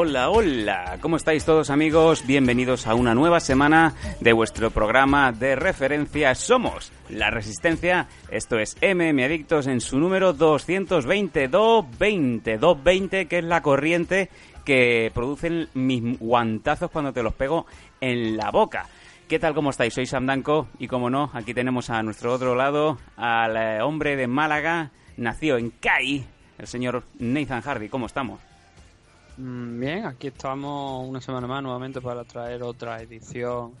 Hola, hola. ¿Cómo estáis todos amigos? Bienvenidos a una nueva semana de vuestro programa de referencia Somos la Resistencia. Esto es MM Adictos en su número 220, 220, 220, que es la corriente que producen mis guantazos cuando te los pego en la boca. ¿Qué tal, cómo estáis? Soy Sam Danco y como no, aquí tenemos a nuestro otro lado al eh, hombre de Málaga, nació en CAI, el señor Nathan Hardy. ¿Cómo estamos? Mm, Bien, aquí estamos una semana más nuevamente para traer otra edición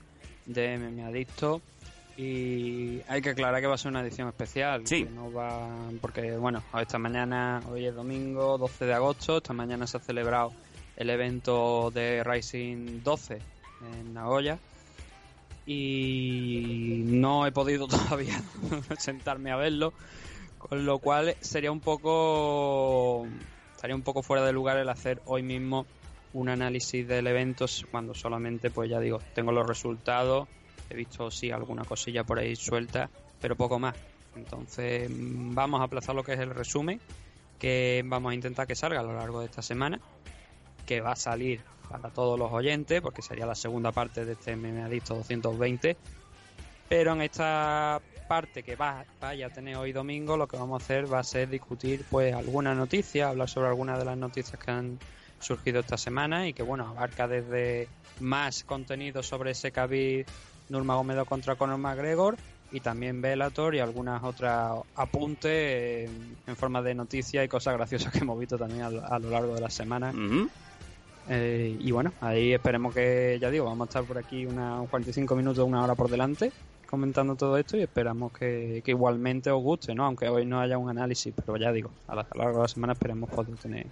de MM Adicto. Y hay que aclarar que va a ser una edición especial. Sí. que no va, porque, bueno, esta mañana, hoy es domingo 12 de agosto, esta mañana se ha celebrado el evento de Rising 12 en Nagoya. Y no he podido todavía sentarme a verlo, con lo cual sería un poco estaría un poco fuera de lugar el hacer hoy mismo un análisis del evento cuando solamente, pues ya digo, tengo los resultados, he visto sí alguna cosilla por ahí suelta, pero poco más. Entonces mm, vamos a aplazar lo que es el resumen, que vamos a intentar que salga a lo largo de esta semana, que va a salir para todos los oyentes, porque sería la segunda parte de este MMA Adicto 220. Pero en esta parte que va, vaya a tener hoy domingo, lo que vamos a hacer va a ser discutir pues alguna noticia, hablar sobre algunas de las noticias que han surgido esta semana y que bueno, abarca desde más contenido sobre ese Khabib Nurmagomedov contra Conor McGregor y también Bellator y algunas otras apuntes en forma de noticias y cosas graciosas que hemos visto también a, lo- largo de la semana. Eh, y bueno, ahí esperemos que, ya digo, vamos a estar por aquí una, 45 minutos, una hora por delante comentando todo esto y esperamos que, igualmente os guste, ¿no? Aunque hoy no haya un análisis, pero ya digo, a, lo largo de la semana esperemos poder tener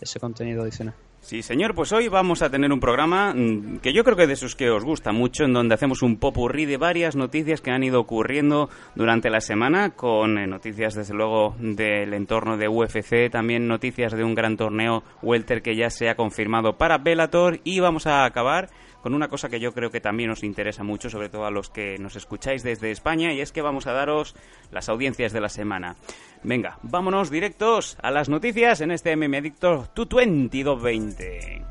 ese contenido adicional. Sí, señor, pues hoy vamos a tener un programa mm, que yo creo que de esos que os gusta mucho, en donde hacemos un popurrí de varias noticias que han ido ocurriendo durante la semana, con eh, noticias desde luego del entorno de UFC, también noticias de un gran torneo welter que ya se ha confirmado para Bellator y vamos a acabar con una cosa que yo creo que también os interesa mucho, sobre todo a los que nos escucháis desde España, y es que vamos a daros las audiencias de la semana. Venga, vámonos directos a las noticias en este MM Adicto 22220.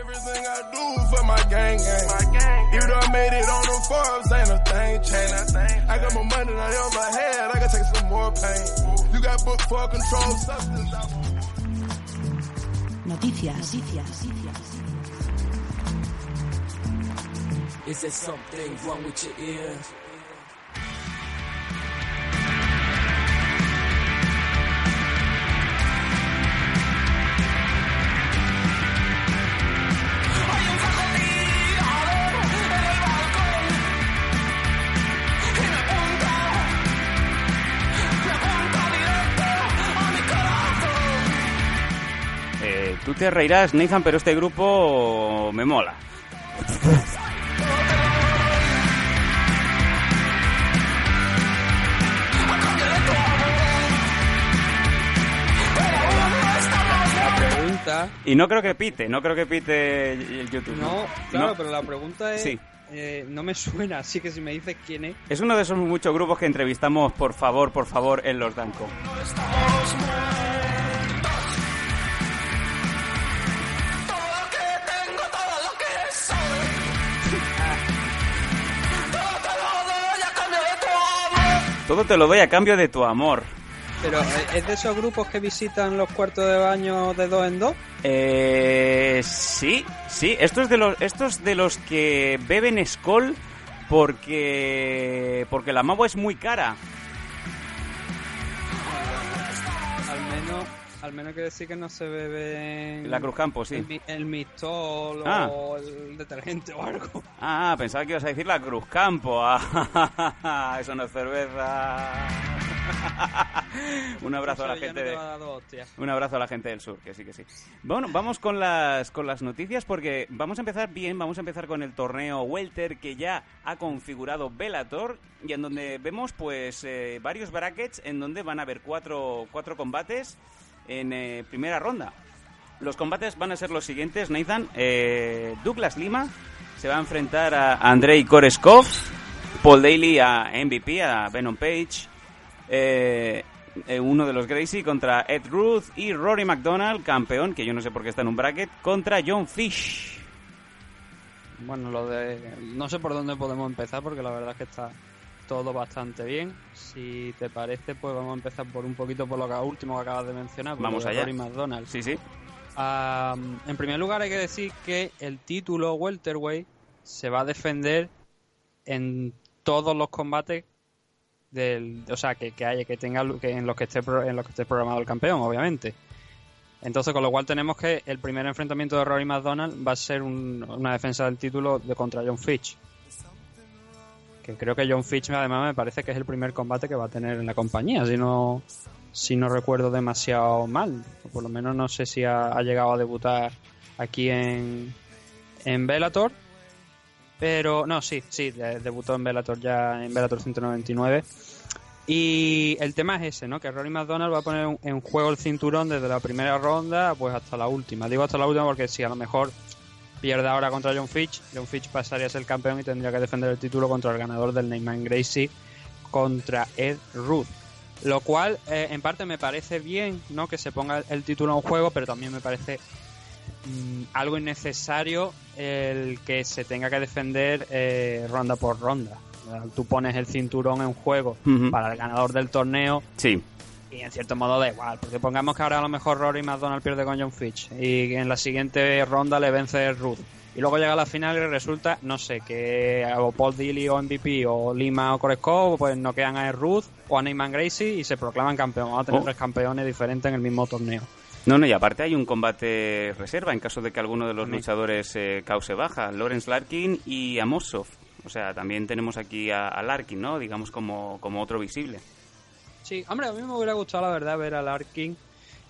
Everything I do for my gang, gang. Even though I made it on the Forbes, ain't a thing changed. I got more money than I ever had. I can take some more pain. You got booked for control substance. I- Noticias. Noticias. Is there something wrong with your ear? Eh, tú te reirás, Nathan, pero este grupo me mola. pregunta, Y no creo que pite, no creo que pite el YouTube. no, claro, No. pero la pregunta es, Sí. eh, no me suena, así que si me dices quién es, Es uno de esos muchos grupos que entrevistamos, por favor, por favor, en los Danco. Todo te lo doy a cambio de tu amor. Pero eh, es de esos grupos que visitan los cuartos de baño de dos en dos. Eh, sí, sí. Esto es de los, estos de los que beben Skoll porque porque la Mavo es muy cara. Al menos que decir que no se bebe La Cruz Campo, sí. el, mi- el mistol Ah. o el detergente o algo. Ah, pensaba que ibas a decir la Cruz Campo. Ah, eso no es cerveza. Un abrazo a la gente de... Un abrazo a la gente del sur, que sí, que sí. Bueno, vamos con las, con las noticias porque vamos a empezar bien, vamos a empezar con el torneo Welter que ya ha configurado Bellator y en donde vemos pues eh, varios brackets en donde van a haber cuatro, cuatro combates en eh, primera ronda. Los combates van a ser los siguientes, Nathan. Eh, Douglas Lima se va a enfrentar a Andrei Koreskov, Paul Daly a MVP, a Venom Page, eh, eh, uno de los Gracie contra Ed Ruth y Rory McDonald, campeón, que yo no sé por qué está en un bracket, contra John Fish. Bueno, lo de... No sé por dónde podemos empezar porque la verdad es que está todo bastante bien. Si te parece, pues vamos a empezar por un poquito por lo que último que acabas de mencionar. por Vamos allá. Rory McDonald. Sí, sí. En primer lugar hay que decir que el título welterweight se va a defender en todos los combates del, o sea, que, que haya, que tenga, que en los que esté pro- en los que esté programado el campeón, obviamente. Entonces, con lo cual tenemos que el primer enfrentamiento de Rory McDonald va a ser un- una defensa del título de contra John Fitch. Que creo que John Fitch además me parece que es el primer combate que va a tener en la compañía, si no si no recuerdo demasiado mal. O por lo menos no sé si ha, llegado a debutar aquí en, en Bellator. Pero no, sí, sí, de- debutó en Bellator ya en Bellator 199. Y el tema es ese, ¿no? Que Rory McDonald va a poner en juego el cinturón desde la primera ronda pues hasta la última. Digo hasta la última porque si a lo mejor pierde ahora contra John Fitch, John Fitch pasaría a ser campeón y tendría que defender el título contra el ganador del Neyman Gracie contra Ed Ruth. Lo cual, eh, en parte, me parece bien, ¿no? Que se ponga el título en juego, pero también me parece mm, algo innecesario el que se tenga que defender eh, ronda por ronda. Tú pones el cinturón en juego para el ganador del torneo Sí. Y en cierto modo da igual, porque pongamos que ahora a lo mejor Rory McDonald pierde con John Fitch y en la siguiente ronda le vence Ruth. Y luego llega a la final y resulta, no sé, que o Paul Dilly o MVP o Lima o Koreskov pues no quedan a Ruth o a Neyman Gracie y se proclaman campeón. Vamos a tener Oh. tres campeones diferentes en el mismo torneo. No, no, y aparte hay un combate reserva en caso de que alguno de los luchadores eh, cause baja. Lawrence Larkin y Amosov. O sea, también tenemos aquí a, a Larkin, ¿no? Digamos como, como otro visible. Sí, hombre, a mí me hubiera gustado la verdad ver a Larkin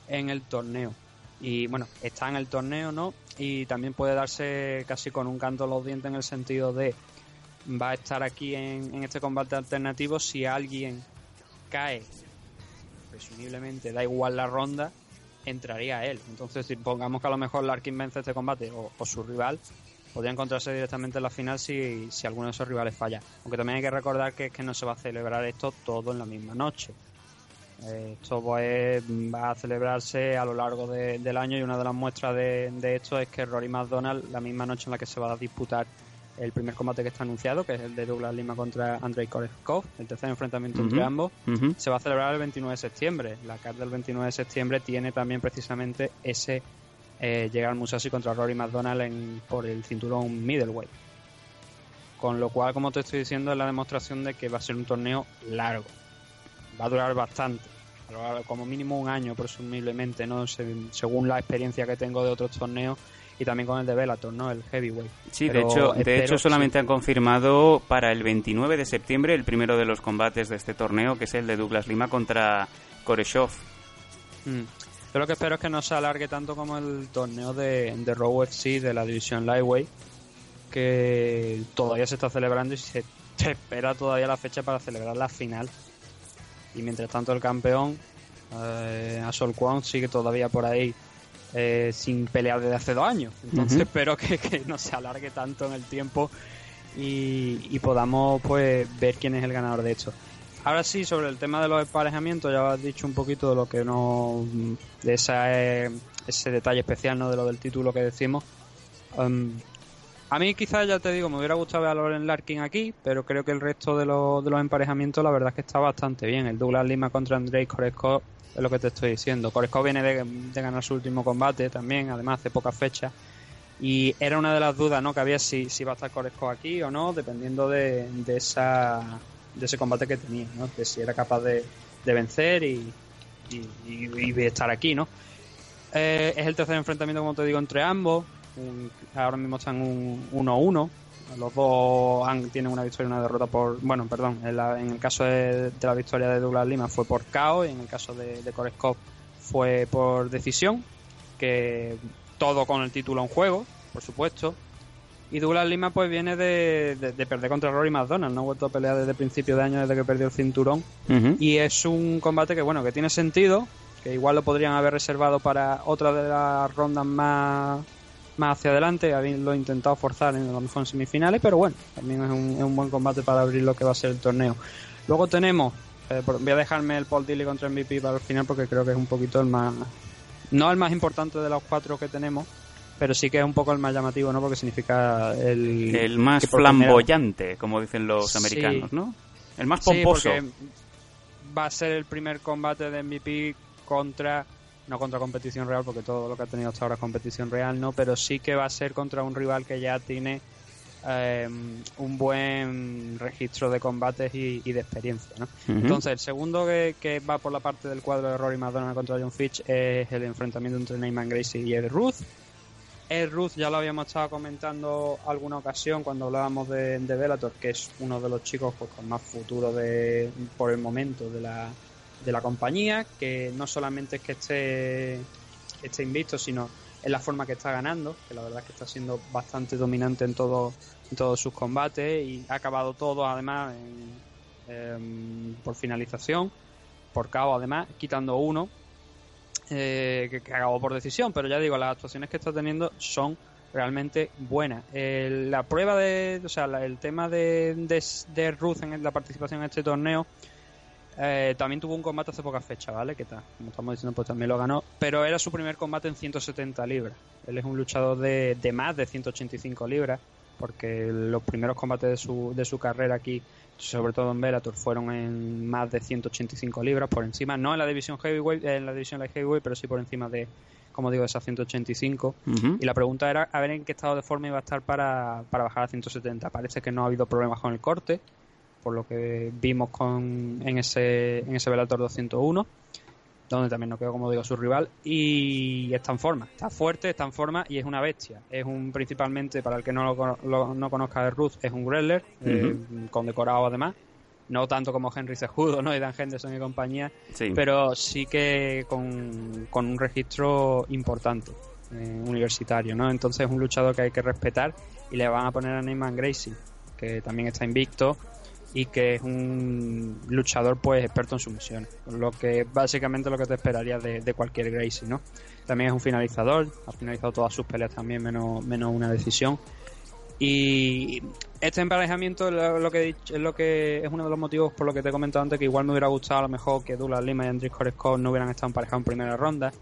en el torneo. Y bueno, está en el torneo, ¿no? Y también puede darse casi con un canto a los dientes en el sentido de va a estar aquí en, en este combate alternativo si alguien cae, presumiblemente da igual la ronda, entraría él. Entonces, si pongamos que a lo mejor Larkin vence este combate o, o su rival, podría encontrarse directamente en la final si, si alguno de esos rivales falla. Aunque también hay que recordar que es que no se va a celebrar esto todo en la misma noche. Esto pues, va a celebrarse a lo largo de- del año y una de las muestras de, de esto es que Rory McDonald, la misma noche en la que se va a disputar el primer combate que está anunciado, que es el de Douglas Lima contra Andrei Koreskov, el tercer enfrentamiento entre ambos, se va a celebrar el 29 de septiembre. La carta del 29 de septiembre tiene también precisamente ese eh, llegar Musashi contra Rory McDonald en- por el cinturón middleweight. Con lo cual, como te estoy diciendo, es la demostración de que va a ser un torneo largo. Va a durar bastante. Como mínimo un año, presumiblemente, ¿no? Se- según la experiencia que tengo de otros torneos y también con el de Bellator, ¿no? El heavyweight. Sí, de hecho, de hecho solamente han confirmado para el 29 de septiembre el primero de los combates de este torneo, que es el de Douglas Lima contra Koreshov. Mm. Yo lo que espero es que no se alargue tanto como el torneo de, de Raw FC de la división Lightweight, que todavía se está celebrando y se espera todavía la fecha para celebrar la final. Y mientras tanto el campeón, eh, Asol Kwon, sigue todavía por ahí eh, sin pelear desde hace dos años. Entonces espero que, que no se alargue tanto en el tiempo y, y podamos pues ver quién es el ganador de esto. Ahora sí, sobre el tema de los emparejamientos, ya has dicho un poquito de lo que no. de esa, eh, ese detalle especial, ¿no? De lo del título que decimos. Um, a mí, quizás, ya te digo, me hubiera gustado ver a Loren Larkin aquí, pero creo que el resto de, los de los emparejamientos, la verdad es que está bastante bien. El Douglas Lima contra Andrei Koreskov es lo que te estoy diciendo. Koreskov viene de, ganar su último combate también, además hace pocas fechas. Y era una de las dudas, ¿no? Que había si, si a estar Koreskov aquí o no, dependiendo de, de esa de ese combate que tenía, ¿no? De si era capaz de, de vencer y, y, y- estar aquí, ¿no? Eh, es el tercer enfrentamiento, como te digo, entre ambos. Un- ahora mismo están un 1-1. Los dos han- tienen una victoria y una derrota por. Bueno, perdón. En, la- en el caso de, de la victoria de Douglas Lima fue por KO y en el caso de, de Koreskov fue por decisión. Que todo con el título en juego, por supuesto. Y Douglas Lima pues viene de, de- de perder contra Rory McDonald. No ha vuelto a pelear desde principio de año, desde que perdió el cinturón. Y es un combate que, bueno, que tiene sentido, que igual lo podrían haber reservado para otra de las rondas más, más hacia adelante, habiendo intentado forzar en, a lo mejor en semifinales, pero bueno, también es un, es un buen combate para abrir lo que va a ser el torneo. Luego tenemos, eh, voy a dejarme el Paul Dilly contra MVP para el final porque creo que es un poquito el más, no el más importante de los cuatro que tenemos, pero sí que es un poco el más llamativo, ¿no? Porque significa el... El más primera- flamboyante, como dicen los Sí. americanos, ¿no? El más Sí, pomposo. porque va a ser el primer combate de MVP contra no contra competición real porque todo lo que ha tenido hasta ahora es competición real no pero sí que va a ser contra un rival que ya tiene eh, un buen registro de combates y, y de experiencia ¿no? Entonces el segundo que, que va por la parte del cuadro de Rory McDonald contra John Fitch es el enfrentamiento entre Neyman Gracie y Ed Ruth. Ed Ruth ya lo habíamos estado comentando alguna ocasión cuando hablábamos de, de Bellator, que es uno de los chicos pues, con más futuro de, por el momento de la, de la compañía, que no solamente es que esté, esté invicto, sino en la forma que está ganando, que la verdad es que está siendo bastante dominante en, todo, en todos sus combates y ha acabado todo además en- em, por finalización, por KO además, quitando uno, eh, que, acabó por decisión, pero ya digo, las actuaciones que está teniendo son realmente buenas. La prueba de, o sea, la- el tema de, de, de Ruth en la participación en este torneo, eh, también tuvo un combate hace poca fecha, ¿vale? Que tal, como estamos diciendo, pues también lo ganó, pero era su primer combate en 170 libras. Él es un luchador de, de más de 185 libras, porque los primeros combates de su, de su carrera aquí, sobre todo en Bellator, fueron en más de 185 libras, por encima, no en la división heavyweight, en la división light heavyweight, pero sí por encima de, como digo, esas 185. Ujú. Y la pregunta era a ver en qué estado de forma iba a estar para, para bajar a 170. Parece que no ha habido problemas con el corte, por lo que vimos con, en ese en ese Bellator 201, donde también no quedó, como digo, su rival. Y está en forma, está fuerte, está en forma y es una bestia. Es un, principalmente, para el que no lo, lo- no conozca de Ruth, es un wrestler, eh, condecorado además. No tanto como Henry Cejudo, ¿no? Y Dan Henderson y compañía, Sí. pero sí que con, con un registro importante eh, universitario, ¿no? Entonces es un luchador que hay que respetar y le van a poner a Neyman Gracie, que también está invicto y que es un luchador pues experto en sumisiones, lo que básicamente lo que te esperaría de, de cualquier Gracie, ¿no? También es un finalizador, ha finalizado todas sus peleas también menos, menos una decisión. Y este emparejamiento lo, lo que he dicho- es lo que es uno de los motivos por lo que te he comentado antes que igual me hubiera gustado a lo mejor que Douglas Lima y Andrés Koreskov no hubieran estado emparejados en primera ronda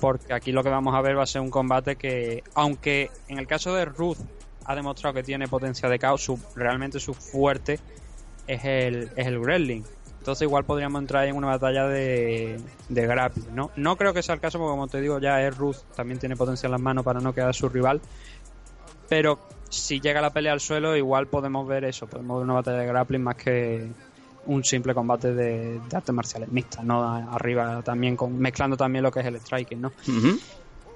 porque aquí lo que vamos a ver va a ser un combate que, aunque en el caso de Ruth ha demostrado que tiene potencia de caos, su, realmente su fuerte es el, es el wrestling. Entonces igual podríamos entrar en una batalla de, de grappling, ¿no? No creo que sea el caso porque como te digo ya es Ruth, también tiene potencia en las manos para no quedar su rival, pero si llega la pelea al suelo igual podemos ver eso, podemos ver una batalla de grappling más que un simple combate de, de artes marciales mixtas, ¿no? Arriba también con, mezclando también lo que es el striking, ¿no?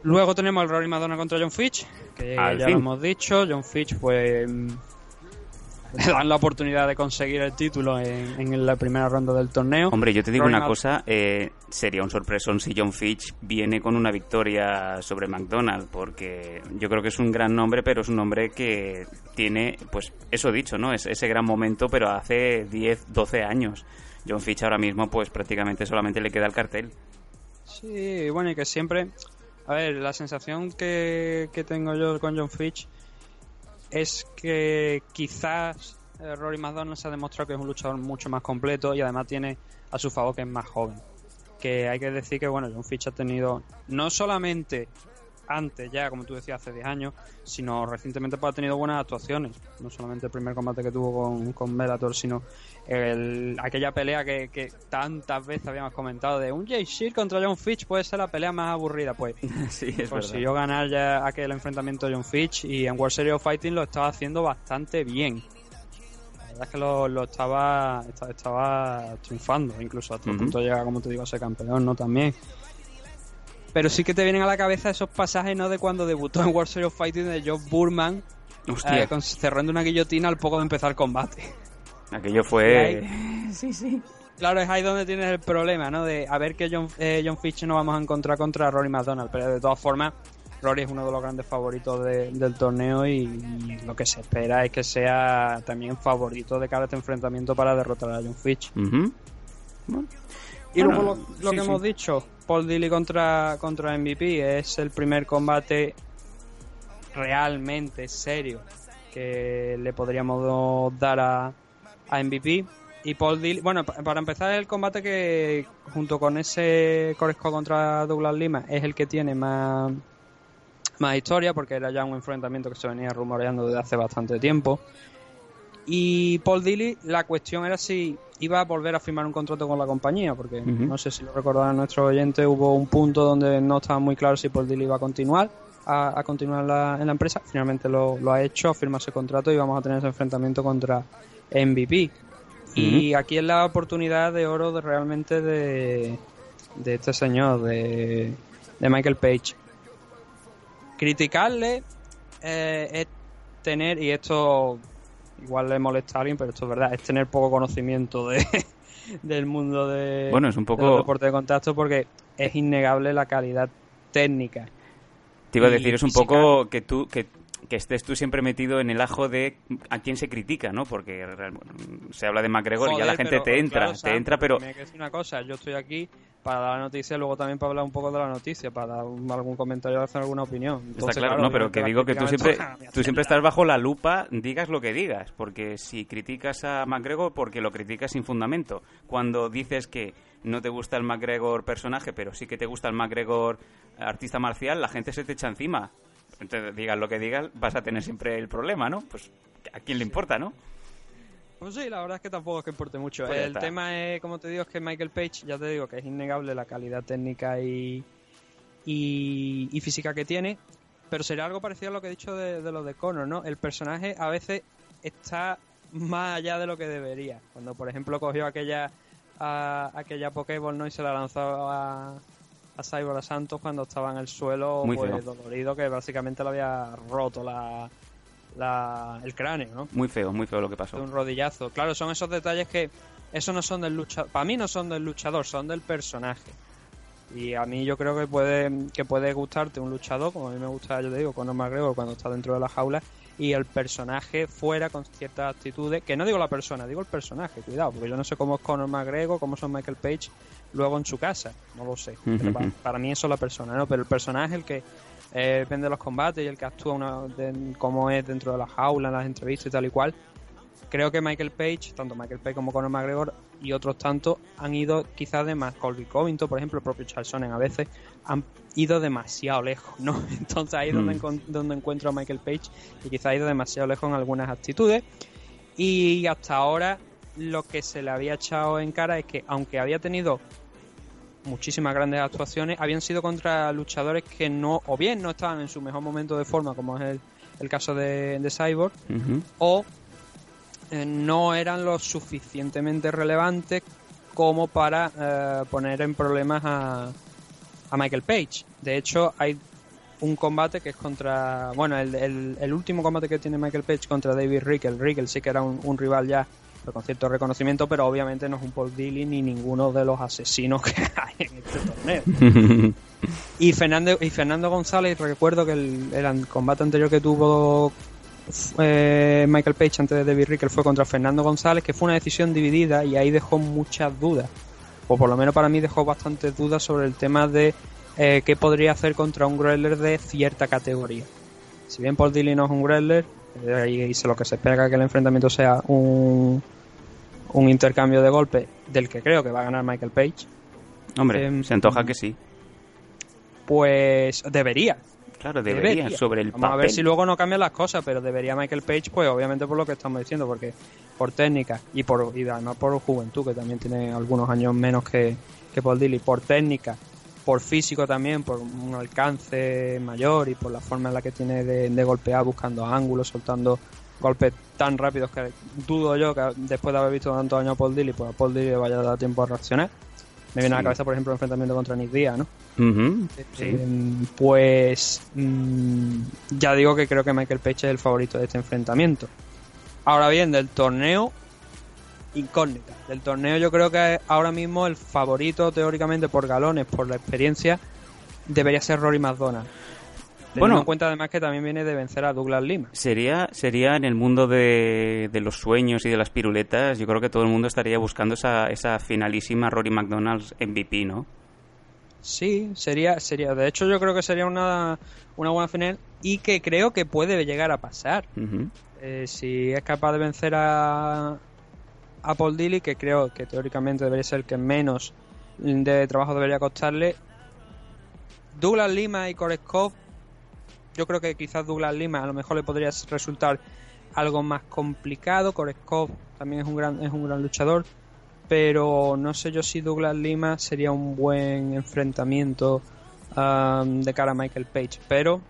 Luego tenemos el Rory Madonna contra John Fitch, que Al ya fin. lo hemos dicho. John Fitch, pues, le dan la oportunidad de conseguir el título en, en la primera ronda del torneo. Hombre, yo te digo una cosa, eh, sería un sorpresón si John Fitch viene con una victoria sobre McDonald, porque yo creo que es un gran nombre, pero es un nombre que tiene, pues eso dicho, ¿no? Es ese gran momento, pero hace 10, 12 años. John Fitch ahora mismo, pues prácticamente solamente le queda el cartel. Sí, bueno, y que siempre. A ver, la sensación que, que tengo yo con John Fitch es que quizás eh, Rory McDonald se ha demostrado que es un luchador mucho más completo y además tiene a su favor que es más joven. Que hay que decir que, bueno, John Fitch ha tenido no solamente antes, ya como tú decías, hace 10 años, sino recientemente pues, ha tenido buenas actuaciones. No solamente el primer combate que tuvo con, con Bellator, sino el- aquella pelea que, que tantas veces habíamos comentado de un Jay Shear contra John Fitch puede ser la pelea más aburrida. Pues sí, es verdad. consiguió ganar ya aquel enfrentamiento John Fitch y en World Series of Fighting lo estaba haciendo bastante bien. La verdad es que lo, lo estaba, estaba estaba triunfando, incluso hasta el Ujú. punto de llegar, como te digo, a ser campeón, ¿no? También. Pero sí que te vienen a la cabeza esos pasajes, ¿no? De cuando debutó en World Series of Fighting de Joe Burman, Hostia, eh, con- cerrando una guillotina al poco de empezar el combate. aquello fue... ahí- Claro, es ahí donde tienes el problema, ¿no? De a ver que John, eh, John Fitch nos vamos a encontrar contra Rory McDonald, pero de todas formas, Rory es uno de los grandes favoritos de- del torneo y, y lo que se espera es que sea también favorito de cara a este enfrentamiento para derrotar a John Fitch. Y Bueno, luego lo, lo sí, que sí. hemos dicho, Paul Dilly contra, contra MVP es el primer combate realmente serio que le podríamos dar a, a MVP. Y Paul Dilly, bueno, pa- para empezar el combate que junto con ese Coresco contra Douglas Lima es el que tiene más, más historia porque era ya un enfrentamiento que se venía rumoreando desde hace bastante tiempo. Y Paul Dilly, la cuestión era si iba a volver a firmar un contrato con la compañía, porque no sé si lo recordarán nuestros oyentes, hubo un punto donde no estaba muy claro si Paul Dilly iba a continuar a, a continuar la- en la empresa. Finalmente lo, lo ha hecho, ha firmado ese contrato y vamos a tener ese enfrentamiento contra MVP. Y aquí es la oportunidad de oro de realmente de, de este señor, de, de Michael Page. Criticarle eh, es tener, y esto igual le molesta a alguien, pero esto es verdad, es tener poco conocimiento de, del mundo de, Bueno, es un poco... deportes de contacto porque es innegable la calidad técnica. Te iba a decir, es un física. poco que tú... Que que estés tú siempre metido en el ajo de a quién se critica, ¿no? Porque bueno, se habla de McGregor y ya la gente pero, te entra, claro, te Sam, entra, pero Me una cosa, yo estoy aquí para dar la noticia y luego también para hablar un poco de la noticia, para dar algún comentario hacer alguna opinión. Está Entonces, claro, no, pero que digo que tú siempre, tú siempre estás bajo la lupa, digas lo que digas, porque si criticas a McGregor, porque lo criticas sin fundamento. Cuando dices que no te gusta el McGregor personaje, pero sí que te gusta el McGregor artista marcial, la gente se te echa encima. Entonces, digas lo que digas, vas a tener siempre el problema, ¿no? Pues a quién le importa, ¿no? Pues sí, la verdad es que tampoco es que importe mucho. Pues el está. tema es, como te digo, es que Michael Page, ya te digo que es innegable la calidad técnica y, y, y física que tiene, pero sería algo parecido a lo que he dicho de, de lo de Conor, ¿no? El personaje a veces está más allá de lo que debería. Cuando, por ejemplo, cogió aquella a- aquella Pokéball, ¿no? Y se la lanzó a, a Cyborg a Santos cuando estaba en el suelo, Muy pues dolorido, que básicamente le había roto la, la, el cráneo, ¿no? Muy feo, muy feo lo que de pasó. un rodillazo. Claro, son esos detalles que eso no son del luchador. Para mí no son del luchador, son del personaje. Y a mí yo creo que puede que puede gustarte un luchador, como a mí me gusta, yo te digo, Conor McGregor cuando está dentro de la jaula y el personaje fuera con ciertas actitudes, que no digo la persona, digo el personaje, cuidado, porque yo no sé cómo es Conor McGregor, cómo son Michael Page luego en su casa, no lo sé. Pero para, para mí eso es la persona, ¿no? Pero el personaje es el que eh, vende los combates y el que actúa una, de, como es dentro de la jaula, en las entrevistas y tal y cual creo que Michael Page, tanto Michael Page como Conor McGregor y otros tantos han ido quizás de más, Colby Covington, por ejemplo, el propio Charles Sonnen a veces, han ido demasiado lejos, ¿no? Entonces ahí es donde, Mm. donde encuentro a Michael Page y quizás ha ido demasiado lejos en algunas actitudes y hasta ahora lo que se le había echado en cara es que aunque había tenido muchísimas grandes actuaciones, habían sido contra luchadores que no, o bien no estaban en su mejor momento de forma, como es el, el caso de, de Cyborg, o eh, no eran lo suficientemente relevantes como para eh, poner en problemas a, a Michael Page. De hecho, hay un combate que es contra. Bueno, el, el- el último combate que tiene Michael Page contra David Rickel. Rickel sí que era un, un rival ya pero con cierto reconocimiento, pero obviamente no es un Paul Dilly ni ninguno de los asesinos que hay en este torneo. Y Fernando, y Fernando González, recuerdo que el, el combate anterior que tuvo eh, Michael Page antes de David Rickel fue contra Fernando González, que fue una decisión dividida y ahí dejó muchas dudas. O por lo menos para mí dejó bastantes dudas sobre el tema de eh, qué podría hacer contra un Greller de cierta categoría. Si bien Paul Dilly no es un Greller, eh, y, y se- lo que se espera que el enfrentamiento sea un, un intercambio de golpes del que creo que va a ganar Michael Page, Hombre, Em, se antoja que sí. pues debería. Claro, debería, Debería. sobre el Vamos a ver si luego no cambian las cosas, pero debería Michael Page, pues obviamente por lo que estamos diciendo, porque por técnica y por y además por juventud, que también tiene algunos años menos que, que Paul Dilly, por técnica, por físico también, por un alcance mayor y por la forma en la que tiene de, de golpear, buscando ángulos, soltando golpes tan rápidos que dudo yo que después de haber visto tantos años a Paul Dilly, pues a Paul Dilly le vaya a dar tiempo a reaccionar. Me viene a la cabeza, por ejemplo, el enfrentamiento contra Nick Diaz, ¿no? Ujú, sí. Eh, pues mm, ya digo que creo que Michael Page es el favorito de este enfrentamiento. Ahora bien, del torneo, incógnita. Del torneo yo creo que ahora mismo el favorito teóricamente por galones, por la experiencia, debería ser Rory McDonald. Bueno. en cuenta además que también viene de vencer a Douglas Lima. Sería, sería en el mundo de, de los sueños y de las piruletas, yo creo que todo el mundo estaría buscando esa, esa finalísima Rory McDonald's MVP, ¿no? Sí, sería, sería. De hecho, yo creo que sería una, una buena final y que creo que puede llegar a pasar. Eh, si es capaz de vencer a, a Paul Dilly, que creo que teóricamente debería ser el que menos de trabajo debería costarle. Douglas Lima y Koreskov, yo creo que quizás Douglas Lima a lo mejor le podría resultar algo más complicado. Koreskov también es un gran, es un gran luchador, pero no sé yo si Douglas Lima sería un buen enfrentamiento um, de cara a Michael Page. Pero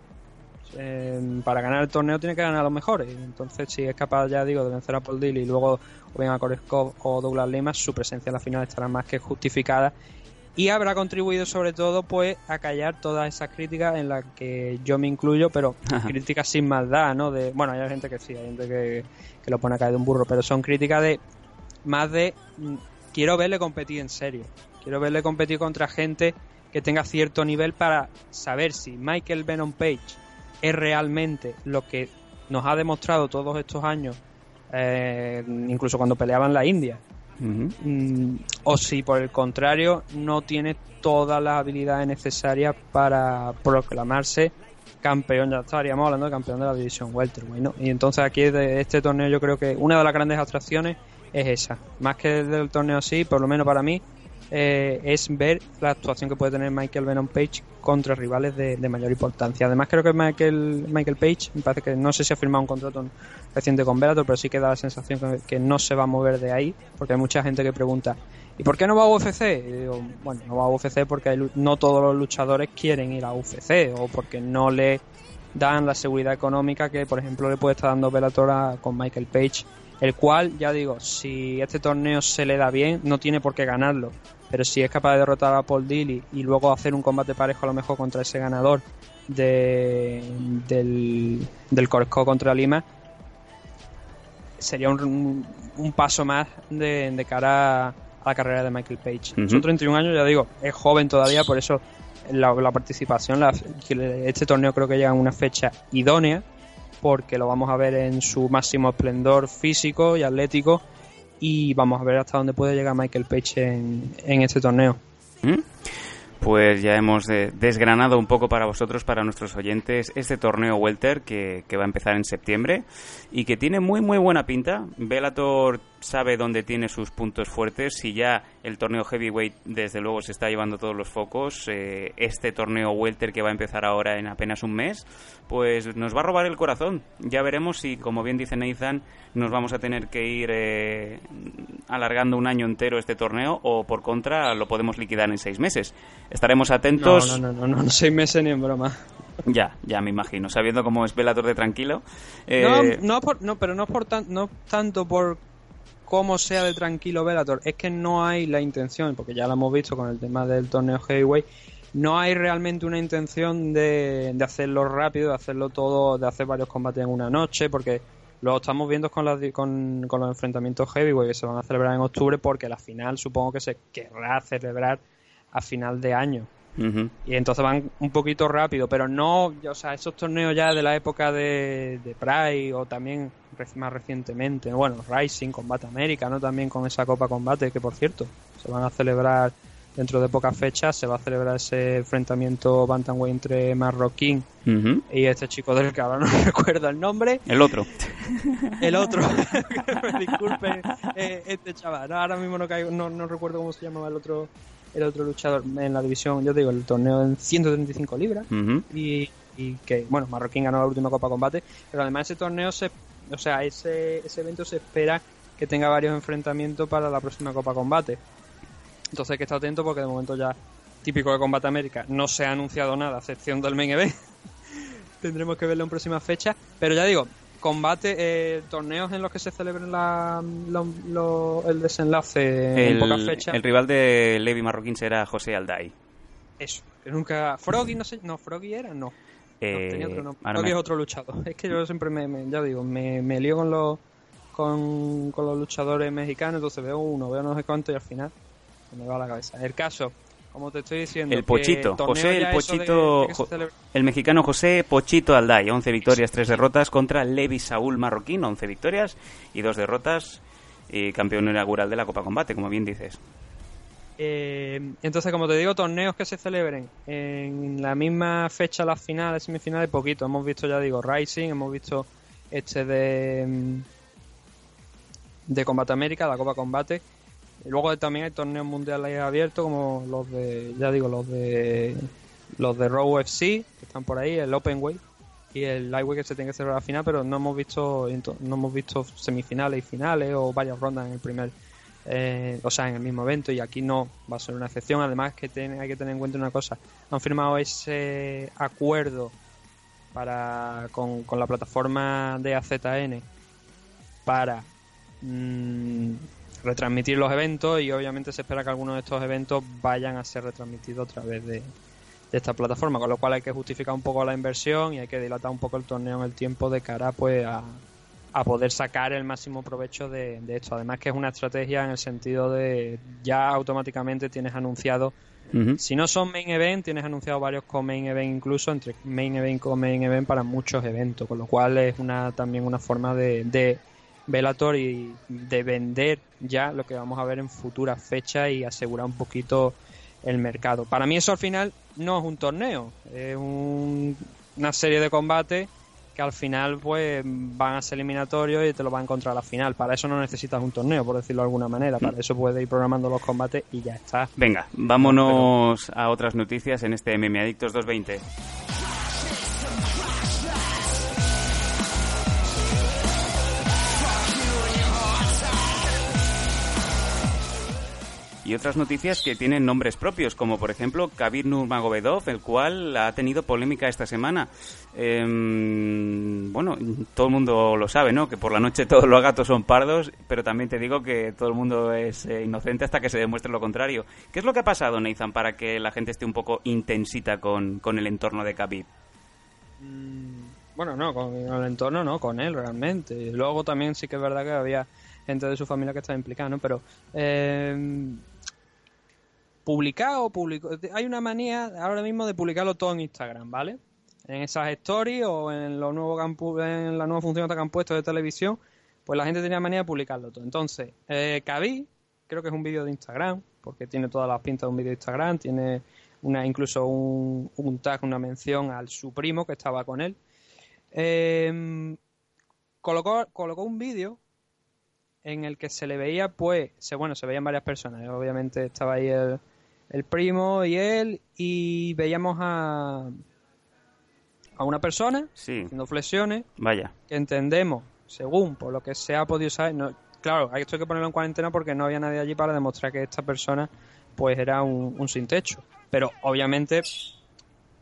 eh, para ganar el torneo tiene que ganar a los mejores. Entonces, si es capaz, ya digo, de vencer a Paul Dilly y luego o bien a Koreskov o Douglas Lima, su presencia en la final estará más que justificada y habrá contribuido sobre todo pues a callar todas esas críticas en las que yo me incluyo, pero críticas sin maldad, ¿no? De, bueno, hay gente que sí, hay gente que, que lo pone a caer de un burro, pero son críticas de más de mm, quiero verle competir en serio, quiero verle competir contra gente que tenga cierto nivel para saber si Michael Venom Page es realmente lo que nos ha demostrado todos estos años, eh, incluso cuando peleaba en la India, Mm, o si por el contrario no tiene todas las habilidades necesarias para proclamarse campeón, ya estaríamos hablando de campeón de la división welterweight, ¿no? Y entonces aquí de este torneo yo creo que una de las grandes atracciones es esa, más que del torneo así, por lo menos para mí, eh, es ver la actuación que puede tener Michael Venom Page contra rivales de, mayor importancia. Además creo que Michael, Michael Page, me parece que no sé si ha firmado un contrato reciente con Bellator, pero sí que da la sensación que, no se va a mover de ahí, porque hay mucha gente que pregunta, ¿y por qué no va a UFC? Y digo, bueno, no va a UFC porque no todos los luchadores quieren ir a UFC, o porque no le dan la seguridad económica que, por ejemplo, le puede estar dando Bellator a- con Michael Page, el cual, ya digo, si este torneo se le da bien, no tiene por qué ganarlo, pero si es capaz de derrotar a Paul Dilly y luego hacer un combate parejo a lo mejor contra ese ganador de, del, del Corco contra Lima, sería un, un paso más de, de cara a la carrera de Michael Page. Ujú. Son 31 años, ya digo, es joven todavía, por eso la, la participación, la- este torneo creo que llega en una fecha idónea, porque lo vamos a ver en su máximo esplendor físico y atlético, y vamos a ver hasta dónde puede llegar Michael Page en, en este torneo. ¿Mm? Pues ya hemos desgranado un poco para vosotros, para nuestros oyentes, este torneo Welter que, que va a empezar en septiembre y que tiene muy muy buena pinta. Bellator sabe dónde tiene sus puntos fuertes. Si ya el torneo Heavyweight desde luego se está llevando todos los focos, eh, este torneo Welter que va a empezar ahora en apenas un mes, pues nos va a robar el corazón. Ya veremos si, como bien dice Nathan, nos vamos a tener que ir eh, alargando un año entero este torneo o por contra lo podemos liquidar en seis meses. Estaremos atentos. No, no, no, no, no, seis meses ni en broma. Ya, ya me imagino, sabiendo cómo es Velator de tranquilo. eh, No, no, por- no, pero no, por tan- no tanto por cómo sea de tranquilo Velator, es que no hay la intención, porque ya lo hemos visto con el tema del torneo Heavyweight, no hay realmente una intención de, hacerlo rápido, de hacerlo todo, de hacer varios combates en una noche, porque lo estamos viendo con, con los enfrentamientos Heavyweight que se van a celebrar en octubre, porque la final supongo que se querrá celebrar a final de año. Y entonces van un poquito rápido, pero no, o sea, esos torneos ya de la época de, de Pride o también más recientemente, bueno, Rising, Combate América, ¿no? También con esa Copa Combate, que por cierto, se van a celebrar dentro de pocas fechas, se va a celebrar ese enfrentamiento Bantamweight entre Marroquín y este chico del que ahora no recuerdo el nombre, El otro. el otro, disculpe, eh, este chaval, no, ahora mismo no, caigo, no, no recuerdo cómo se llamaba el otro el otro luchador en la división, yo digo, el torneo en 135 libras Ujú. y, y que, bueno, Marroquín ganó la última Copa Combate, pero además ese torneo, se, o sea, ese, ese evento se espera que tenga varios enfrentamientos para la próxima Copa Combate. Entonces hay que estar atento porque de momento ya, típico de Combate América, no se ha anunciado nada, a excepción del main event. Tendremos que verlo en próximas fechas, pero ya digo, combate, eh, torneos en los que se celebren la, lo- lo- el desenlace en poca El, fecha. el rival de Levi Marroquín será José Alday. Eso, que nunca. Froggy, no sé. No, Froggy era, no. Eh, No, tenía otro nombre. ahora Froggy me- es otro luchador. Es que yo siempre me, me- ya digo, me, me lío con los con, con los luchadores mexicanos, entonces veo uno, veo no sé cuánto y al final me va la cabeza. El caso, como te estoy diciendo, El Pochito, José el de- Pochito, de el mexicano José Pochito Alday, 11 victorias, 3 derrotas contra Levi Saúl Marroquín, 11 victorias y 2 derrotas y campeón inaugural de la Copa Combate, como bien dices. Eh, entonces, como te digo, torneos que se celebren en la misma fecha, las finales, semifinales, poquito. Hemos visto, ya digo, Rising, hemos visto este de mm, de Combate América, la Copa Combate. Y luego también hay torneos mundiales abiertos, como los de, ya digo, los de los de Raw FC, que están por ahí, el Open Weight y el Lightweight que se tiene que celebrar al final, pero no hemos visto no hemos visto semifinales y finales o varias rondas en el primer eh, o sea, en el mismo evento y aquí no va a ser una excepción. Además que hay que tener en cuenta una cosa, han firmado ese acuerdo para con, con la plataforma de AZN para mm, retransmitir los eventos y obviamente se espera que algunos de estos eventos vayan a ser retransmitidos a través de, de esta plataforma, con lo cual hay que justificar un poco la inversión y hay que dilatar un poco el torneo en el tiempo de cara pues a, a poder sacar el máximo provecho de, de esto. Además que es una estrategia en el sentido de ya automáticamente tienes anunciado, si no son main event, tienes anunciado varios con main event incluso, entre main event con main event para muchos eventos, con lo cual es una también una forma de, de Bellator y de vender ya lo que vamos a ver en futuras fechas y asegurar un poquito el mercado. Para mí eso al final no es un torneo, es un- una serie de combates que al final pues van a ser eliminatorios y te lo van a encontrar a la final. Para eso no necesitas un torneo, por decirlo de alguna manera. Para eso puedes ir programando los combates y ya está. Venga, vámonos a otras noticias en este MM Adictos 220. Y otras noticias que tienen nombres propios, como por ejemplo Khabib Nurmagomedov, el cual ha tenido polémica esta semana. Em, bueno, todo el mundo lo sabe, ¿no? Que por la noche todos los gatos son pardos, pero también te digo que todo el mundo es eh, inocente hasta que se demuestre lo contrario. ¿Qué es lo que ha pasado, Nathan, para que la gente esté un poco intensita con, con el entorno de Khabib? Bueno, no, con el entorno no, con él realmente. Y luego también sí que es verdad que había gente de su familia que estaba implicada, ¿no? Pero eh, publicado, publicó. Hay una manía ahora mismo de publicarlo todo en Instagram, ¿vale? En esas stories o en lo nuevo que han pu- en la nueva función que han puesto de televisión, pues la gente tenía manía de publicarlo todo. Entonces, eh, Khabib, creo que es un vídeo de Instagram, porque tiene todas las pintas de un vídeo de Instagram, tiene una incluso un, un tag, una mención al su primo que estaba con él. Eh, colocó, colocó un vídeo en el que se le veía, pues, se, bueno, se veían varias personas. Obviamente estaba ahí el, el primo y él, y veíamos a, a una persona Sí, haciendo flexiones vaya. que entendemos, según por lo que se ha podido saber, no, claro, hay esto hay que ponerlo en cuarentena porque no había nadie allí para demostrar que esta persona pues era un, un sin techo. Pero obviamente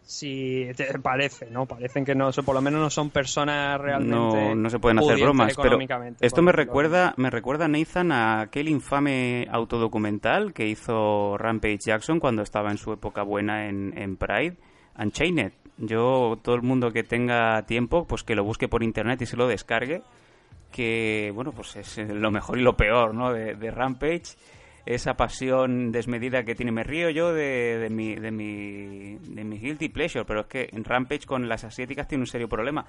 si te parece, ¿no? Parecen que no, por lo menos no son personas realmente No, no se pueden hacer bromas, pero esto me recuerda, me recuerda Nathan a aquel infame autodocumental que hizo Rampage Jackson cuando estaba en su época buena en, en Pride, Unchained. Yo, todo el mundo que tenga tiempo, pues que lo busque por internet y se lo descargue, que, bueno, pues es lo mejor y lo peor, ¿no? De, de Rampage, esa pasión desmedida que tiene. Me río yo de, mi, de, mi, de mi guilty pleasure, pero es que en Rampage con las asiáticas tiene un serio problema.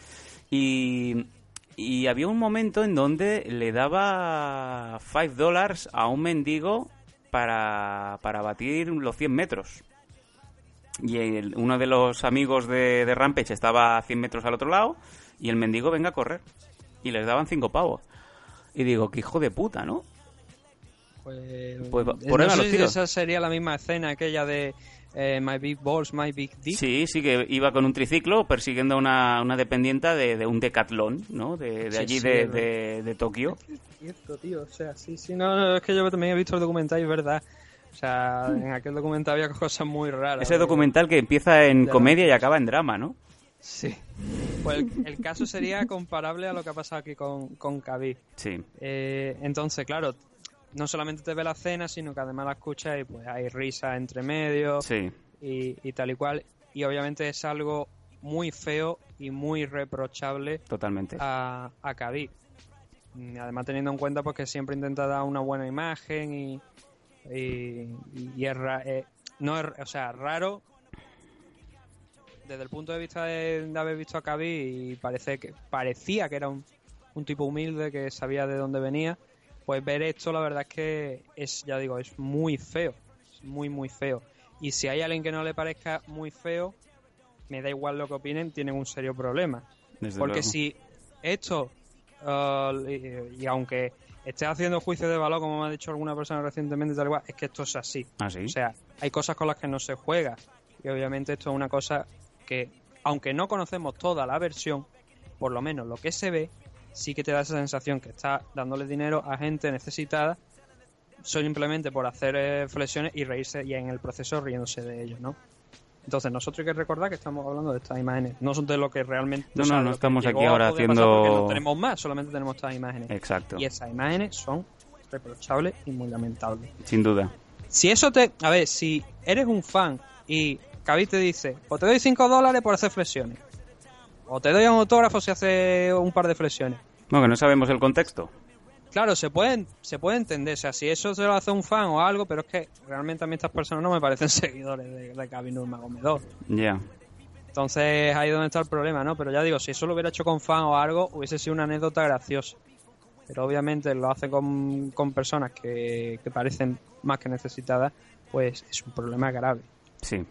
Y, y había un momento en donde le daba 5 dólares a un mendigo para, para batir los 100 metros. Y uno de los amigos de, de Rampage estaba a 100 metros al otro lado y el mendigo venga a correr. Y les daban 5 pavos. Y digo, qué hijo de puta, ¿no? Pues, Pues eh, por no sé los si tiros. esa sería la misma escena aquella de eh, My Big Balls, My Big Dick. Sí, sí, que iba con un triciclo persiguiendo a una, una dependienta de, de un decatlón, ¿no? De, de Sí, allí sí, de, es de, de Tokio. cierto, tío. O sea, sí, sí, no, no, es que yo también he visto el documental y es verdad. O sea, en aquel documental había cosas muy raras. Ese documental que empieza en comedia y acaba en drama, ¿no? Sí. Pues el, el caso sería comparable a lo que ha pasado aquí con, con Khabib. Sí, Eh, entonces, claro, no solamente te ve la cena, sino que además la escuchas y pues hay risa entre medio sí. y, y tal y cual. Y obviamente es algo muy feo y muy reprochable Totalmente. a, a. Mm, Además teniendo en cuenta pues que siempre intenta dar una buena imagen y, y, y es, ra- eh, no es, o sea, raro desde el punto de vista de, de haber visto a Khabib y parece que parecía que era un, un tipo humilde que sabía de dónde venía, pues ver esto la verdad es que es, ya digo, es muy feo, es muy muy feo. Y si hay alguien que no le parezca muy feo, me da igual lo que opinen, tienen un serio problema. Desde Porque luego. si esto, uh, y, y aunque estés haciendo juicio de valor, como me ha dicho alguna persona recientemente, tal igual, es que esto es así. ¿Ah, sí? O sea, hay cosas con las que no se juega. Y obviamente esto es una cosa que, aunque no conocemos toda la versión, por lo menos lo que se ve, sí que te da esa sensación que está dándole dinero a gente necesitada simplemente por hacer eh, flexiones y reírse y en el proceso riéndose de ellos, ¿no? Entonces nosotros hay que recordar que estamos hablando de estas imágenes, no son de lo que realmente... No, o sea, no, no estamos aquí ahora haciendo- No tenemos más, solamente tenemos estas imágenes. Exacto. Y esas imágenes son reprochables y muy lamentables. Sin duda. Si eso te... A ver, si eres un fan y Khabib te dice, o te doy 5 dólares por hacer flexiones, o te doy un autógrafo si hace un par de flexiones. Bueno, que no sabemos el contexto. Claro, se puede, se puede entender, o sea, si eso se lo hace un fan o algo, pero es que realmente a mí estas personas no me parecen seguidores de, de Nurmagomedov. Ya. Entonces ahí es donde está el problema, ¿no? Pero ya digo, si eso lo hubiera hecho con fan o algo, hubiese sido una anécdota graciosa. Pero obviamente lo hace con, con personas que, que parecen más que necesitadas, pues es un problema grave.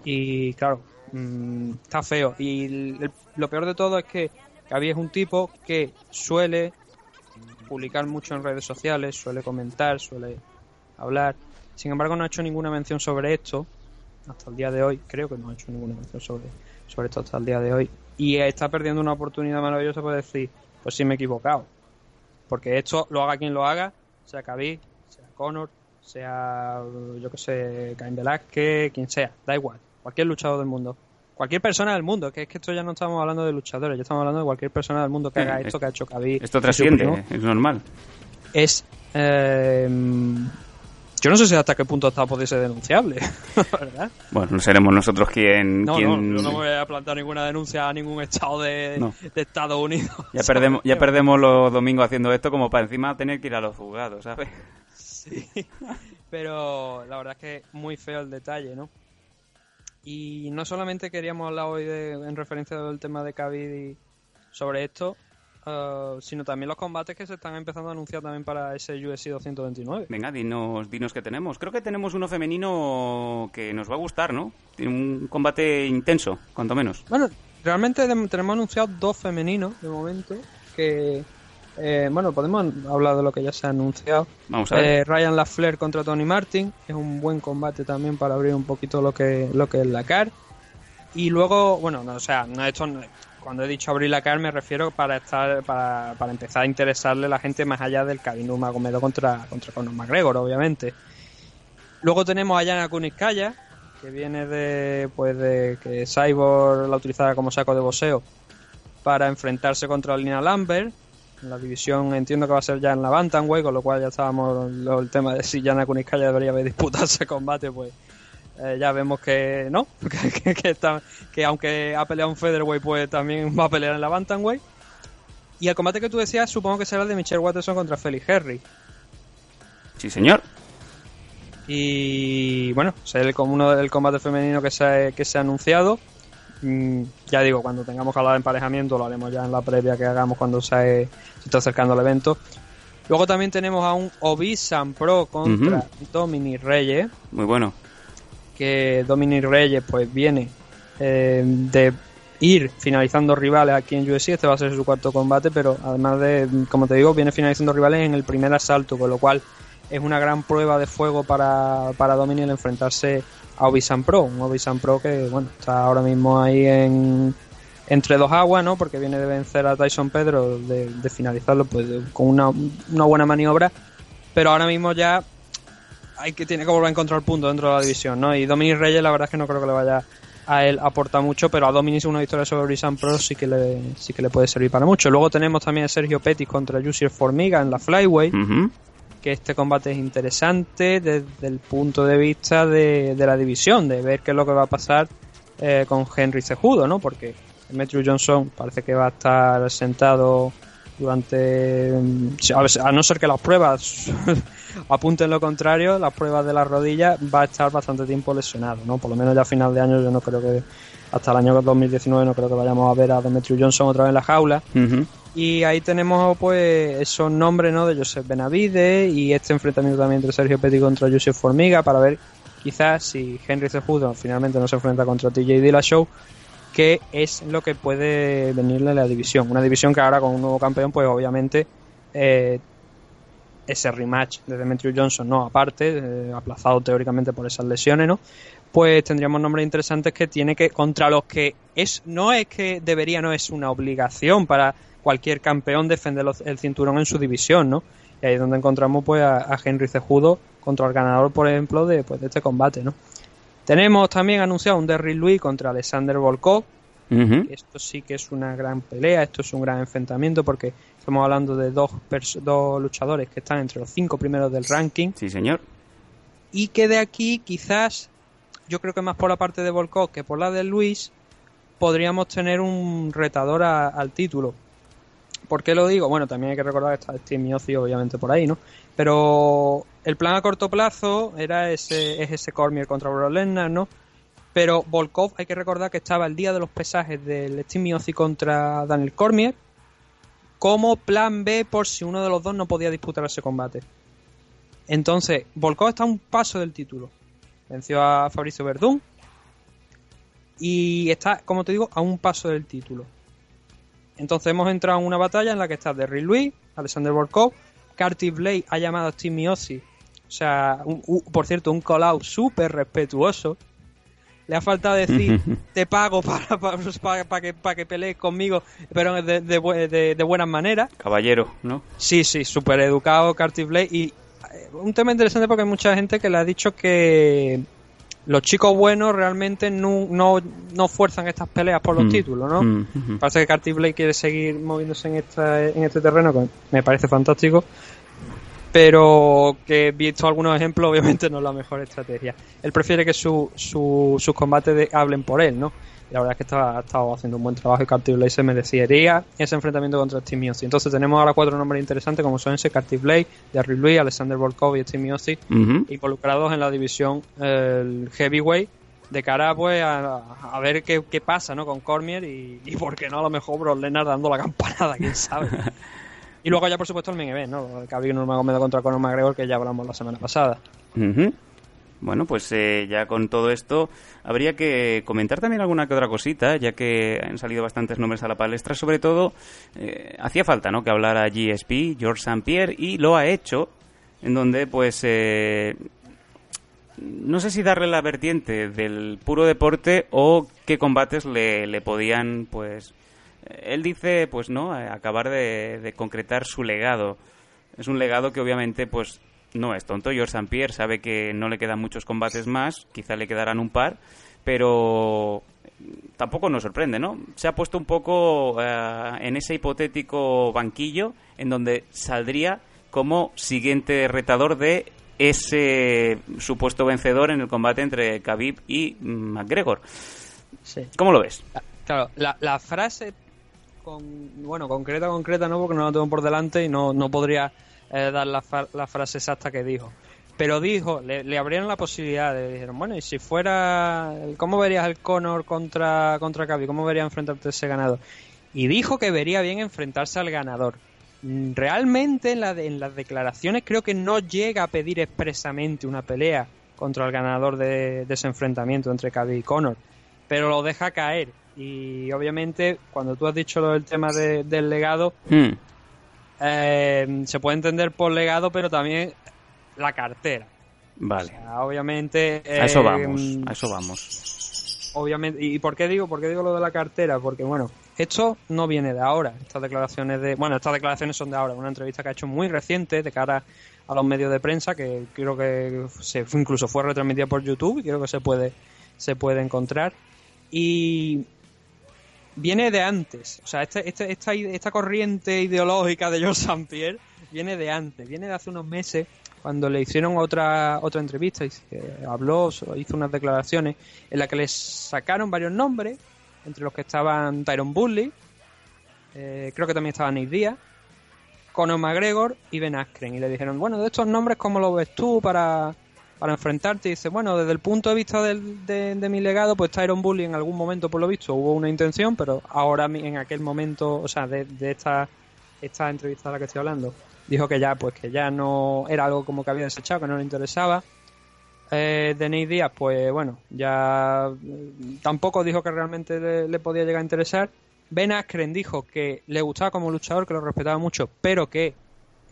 Y claro, mm, está feo. Y lo peor de todo es que Gaby es un tipo que suele publicar mucho en redes sociales, suele comentar, suele hablar. Sin embargo, no ha hecho ninguna mención sobre esto hasta el día de hoy. Creo que no ha hecho ninguna mención sobre, sobre esto hasta el día de hoy. Y está perdiendo una oportunidad maravillosa para decir, pues sí me he equivocado. Porque esto lo haga quien lo haga, sea Khabib, sea Conor, sea, yo que sé, Cain Velázquez, quien sea, da igual. Cualquier luchador del mundo. Cualquier persona del mundo, que es que esto ya no estamos hablando de luchadores, ya estamos hablando de cualquier persona del mundo que haga es- esto que ha hecho Khabib. Esto trasciende, es normal. es eh, yo no sé si hasta qué punto está puede ser denunciable ¿verdad? Bueno, no seremos nosotros quien... no, quien- no, yo no voy a plantar ninguna denuncia a ningún estado de, No. de Estados Unidos Ya perdemos, ya perdemos los domingos haciendo esto como para encima tener que ir a los juzgados, ¿sabes? Sí. pero la verdad es que muy feo el detalle ¿no? y no solamente queríamos hablar hoy de, en referencia del tema de y sobre esto eh, sino también los combates que se están empezando a anunciar también para ese UFC 229 Venga, dinos, dinos qué tenemos. Creo que tenemos uno femenino que nos va a gustar, ¿no? Un combate intenso, cuanto menos. Bueno, realmente tenemos anunciados dos femeninos de momento que eh, bueno, podemos hablar de lo que ya se ha anunciado. Vamos a ver. Eh, Ryan LaFleur contra Tony Martin es un buen combate también para abrir un poquito lo que lo que es la CAR. Y luego, bueno, no, o sea, no, esto no- cuando he dicho abrir la CAR me refiero para estar para, para empezar a interesarle a la gente más allá del Khabib Nurmagomedov contra contra Conor McGregor, obviamente. Luego tenemos a Yana Kuniskaya, que viene de pues de que Cyborg la utilizara como saco de boxeo para enfrentarse contra Lina Lambert. En la división entiendo que va a ser ya en la Bantamweight, con lo cual ya estábamos lo- el tema de si Yana Kuniskaya debería haber disputado ese combate, pues eh, ya vemos que no, que, que, que está- que aunque ha peleado en Featherweight, pues también va a pelear en la Bantamweight. Y el combate que tú decías, supongo que será el de Michelle Watterson contra Felix Henry. Sí, señor. Y bueno, es el, uno del combate femenino que se ha, que se ha anunciado. Mm, ya digo, cuando tengamos que hablar de emparejamiento, lo haremos ya en la previa que hagamos cuando se, se está acercando el evento. Luego también tenemos a un Obisan Pro contra Ujú. Dominic Reyes, Muy bueno. que Dominic Reyes pues viene eh, de ir finalizando rivales aquí en UFC, este va a ser su cuarto combate, pero además de, como te digo, viene finalizando rivales en el primer asalto, con lo cual es una gran prueba de fuego para, para Dominic el enfrentarse a Obisan Pro, un Obisan Pro que bueno, está ahora mismo ahí en entre dos aguas, ¿no? Porque viene de vencer a Tyson Pedro, de, finalizarlo pues con una, una buena maniobra, pero ahora mismo ya hay que tiene que volver a encontrar punto dentro de la división, ¿no? Y Dominic Reyes la verdad es que no creo que le vaya a él aporta mucho, pero a Dominic una victoria sobre Brisan Pro sí que le sí que le puede servir para mucho. Luego tenemos también a Sergio Pettis contra Jussier Formiga en la Flyway. Que este combate es interesante desde el punto de vista de, la división, de ver qué es lo que va a pasar eh, con Henry Cejudo, ¿no? Porque Demetrius Johnson parece que va a estar sentado durante mm, a no ser que las pruebas apunten lo contrario, las pruebas de las rodillas va a estar bastante tiempo lesionado, ¿no? Por lo menos ya a final de año yo no creo que hasta el año 2019 no creo que vayamos a ver a Demetrius Johnson otra vez en la jaula. Y ahí tenemos pues esos nombres ¿no? de Joseph Benavide y este enfrentamiento también entre Sergio Petty contra Joseph Formiga para ver quizás si Henry Cejudo finalmente no se enfrenta contra TJ Dillashaw qué es lo que puede venirle a la división. Una división que ahora con un nuevo campeón pues obviamente eh, ese rematch de Demetrius Johnson no aparte, eh, aplazado teóricamente por esas lesiones, ¿no? Pues tendríamos nombres interesantes que tiene que contra los que es no es que debería no es una obligación para cualquier campeón defender los- el cinturón en su división, ¿no? Y ahí es donde encontramos pues a, a Henry Cejudo contra el ganador, por ejemplo, de, pues, de este combate, ¿no? Tenemos también anunciado un Derrick Louis contra Alexander Volkov, esto sí que es una gran pelea, esto es un gran enfrentamiento porque estamos hablando de dos, dos luchadores que están entre los cinco primeros del ranking Sí, señor. y que de aquí quizás, yo creo que más por la parte de Volkov que por la de Luis, podríamos tener un retador a- al título. ¿Por qué lo digo? Bueno, también hay que recordar que está Steve Miocic obviamente por ahí, ¿no? Pero el plan a corto plazo era ese, es ese Cormier contra Brock Lesnar, ¿no? Pero Volkov hay que recordar que estaba el día de los pesajes del Steve Miocic contra Daniel Cormier como plan B por si uno de los dos no podía disputar ese combate. Entonces, Volkov está a un paso del título. Venció a Fabricio Verdún y está, como te digo, a un paso del título. Entonces hemos entrado en una batalla en la que está Derry Louis, Alexander Volkov, Carty Blade ha llamado a Steve Miocic, o sea, un- un- por cierto, un call-out súper respetuoso. Le ha faltado decir, te pago para, para, para que, para que pelees conmigo, pero de, de, de- de buenas maneras. Caballero, ¿no? Sí, sí, súper educado Carty Blade. Y eh, un tema interesante porque hay mucha gente que le ha dicho que los chicos buenos realmente no, no, no fuerzan estas peleas por los Mm. títulos, ¿no? Mm. Parece que Carty Blade quiere seguir moviéndose en, esta, en este terreno, que me parece fantástico. Pero que visto algunos ejemplos, obviamente no es la mejor estrategia. Él prefiere que su, su- sus combates de- hablen por él, ¿no? La verdad es que estaba, ha estado haciendo un buen trabajo y Carty Blade se merecería ese enfrentamiento contra Steve Miocic. Entonces tenemos ahora cuatro nombres interesantes como son ese Carty Blade, Derry Louis, Alexander Volkov y Steve Ujú. involucrados en la división el heavyweight de cara pues a, a ver qué, qué pasa ¿no? con Cormier y, y por qué no a lo mejor Brock Lesnar dando la campanada, quién sabe. y luego ya por supuesto el main event, ¿no? El Khabib Nurmagomedov contra Conor McGregor que ya hablamos la semana pasada. Bueno, pues eh, ya con todo esto habría que comentar también alguna que otra cosita, ya que han salido bastantes nombres a la palestra. Sobre todo, eh, hacía falta ¿no? que hablara GSP, George St. Pierre, y lo ha hecho, en donde pues... eh, no sé si darle la vertiente del puro deporte o qué combates le, le podían, pues... Él dice, pues no, acabar de, de concretar su legado. Es un legado que obviamente, pues, no es tonto. George St. Pierre sabe que no le quedan muchos combates más, quizá le quedarán un par, pero tampoco nos sorprende, ¿no? Se ha puesto un poco eh, en ese hipotético banquillo en donde saldría como siguiente retador de ese supuesto vencedor en el combate entre Khabib y McGregor. Sí. ¿Cómo lo ves? Claro, la, la frase con, bueno, concreta, concreta no, porque no la tengo por delante y no, no podría eh, dar la, la frase exacta que dijo. Pero dijo, le, le abrieron la posibilidad, le dijeron, bueno, y si fuera, ¿cómo verías el Conor contra, contra Khabib? ¿Cómo verías enfrentarte a ese ganador? Y dijo que vería bien enfrentarse al ganador. Mm, Realmente en, la en las declaraciones creo que no llega a pedir expresamente una pelea contra el ganador de, ese enfrentamiento entre Khabib y Conor, pero lo deja caer. Y obviamente cuando tú has dicho lo del tema de- del legado, Hmm, eh, se puede entender por legado, pero también la cartera. O Vale. sea, obviamente. A eso eh, vamos, a eso vamos. Obviamente. ¿Y por qué digo? ¿Por qué digo lo de la cartera? Porque, bueno, esto no viene de ahora. Estas declaraciones de. Bueno, estas declaraciones son de ahora. Una entrevista que ha hecho muy reciente de cara a los medios de prensa, que creo que se, incluso fue retransmitida por YouTube y creo que se puede, se puede encontrar. Y viene de antes. O sea, este, este- esta, esta corriente ideológica de George St. Pierre viene de antes. Viene de hace unos meses cuando le hicieron otra otra entrevista y habló, hizo unas declaraciones en las que les sacaron varios nombres, entre los que estaban Tyron Bully, eh, creo que también estaba Nick Díaz, Conor McGregor y Ben Askren. Y le dijeron, bueno, de estos nombres, ¿cómo lo ves tú para, para enfrentarte? Y dice, bueno, desde el punto de vista del- de, de mi legado, pues Tyron Bully en algún momento, por lo visto, hubo una intención, pero ahora en aquel momento, o sea, de, de esta, esta entrevista de la que estoy hablando, dijo que ya, pues que ya no era algo como que había desechado, que no le interesaba. Eh, Denis Díaz, pues bueno, ya mm, tampoco dijo que realmente le, le podía llegar a interesar. Ben Askren dijo que le gustaba como luchador, que lo respetaba mucho, pero que,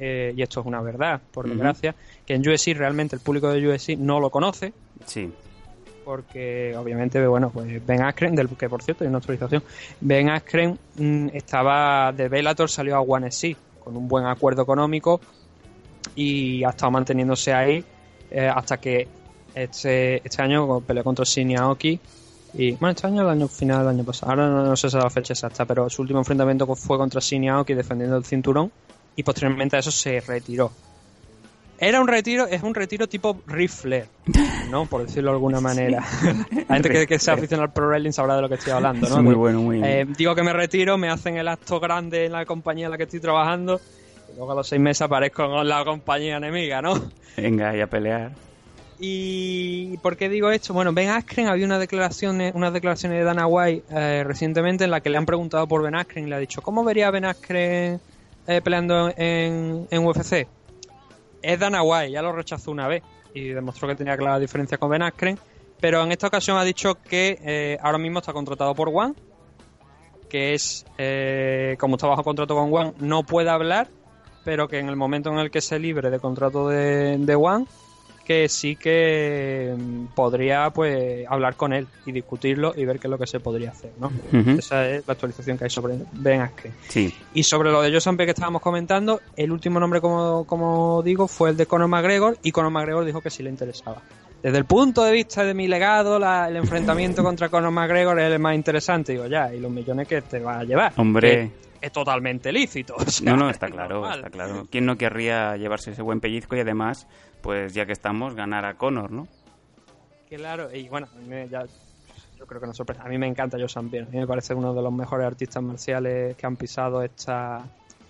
eh, y esto es una verdad, por desgracia, que en USC realmente el público de USC no lo conoce, Sí. porque obviamente, bueno, pues Ben Askren, del que por cierto hay una actualización, Ben Askren mm, estaba de Bellator, salió a One SC con un buen acuerdo económico y ha estado manteniéndose ahí eh, hasta que este, este año peleó contra Shinny Aoki y bueno, este año el año final del año pasado, ahora no, no sé la fecha exacta, pero su último enfrentamiento fue contra Shinny Aoki defendiendo el cinturón y posteriormente a eso se retiró. Era un retiro, es un retiro tipo Ric Flair, ¿no? Por decirlo de alguna manera. La gente que, que se aficiona al pro wrestling sabrá de lo que estoy hablando, ¿no? Muy bueno, muy eh, digo que me retiro, me hacen el acto grande en la compañía en la que estoy trabajando y luego a los seis meses aparezco en la compañía enemiga, ¿no? Venga, y a pelear. ¿Y por qué digo esto? Bueno, Ben Askren había una declaración, unas declaraciones de Dana White eh, recientemente en la que le han preguntado por Ben Askren y le ha dicho ¿cómo vería a Ben Askren eh, peleando en, en UFC? Es Dana White, ya lo rechazó una vez y demostró que tenía clara diferencia con Ben Askren, pero en esta ocasión ha dicho que eh, ahora mismo está contratado por One, que es, eh, como está bajo contrato con One, no puede hablar, pero que en el momento en el que se libre de contrato de, de One, que sí que mm, podría pues hablar con él y discutirlo y ver qué es lo que se podría hacer, ¿no? Esa es la actualización que hay sobre Ben Askren. Sí. Y sobre lo de Joe Sampe que estábamos comentando, el último nombre, como, como digo, fue el de Conor McGregor y Conor McGregor dijo que sí le interesaba. Desde el punto de vista de mi legado, la- el enfrentamiento contra Conor McGregor es el más interesante. Digo, ya, y los millones que te va a llevar. Hombre. Que es totalmente lícito. o sea, No, no, está es claro, normal. está claro. ¿Quién no querría llevarse ese buen pellizco y además, pues ya que estamos, ganar a Conor, ¿no? Claro, y bueno, a mí me- ya, yo creo que no sorprende. A mí me encanta Joe St. Pierre. A mí me parece uno de los mejores artistas marciales que han pisado esta.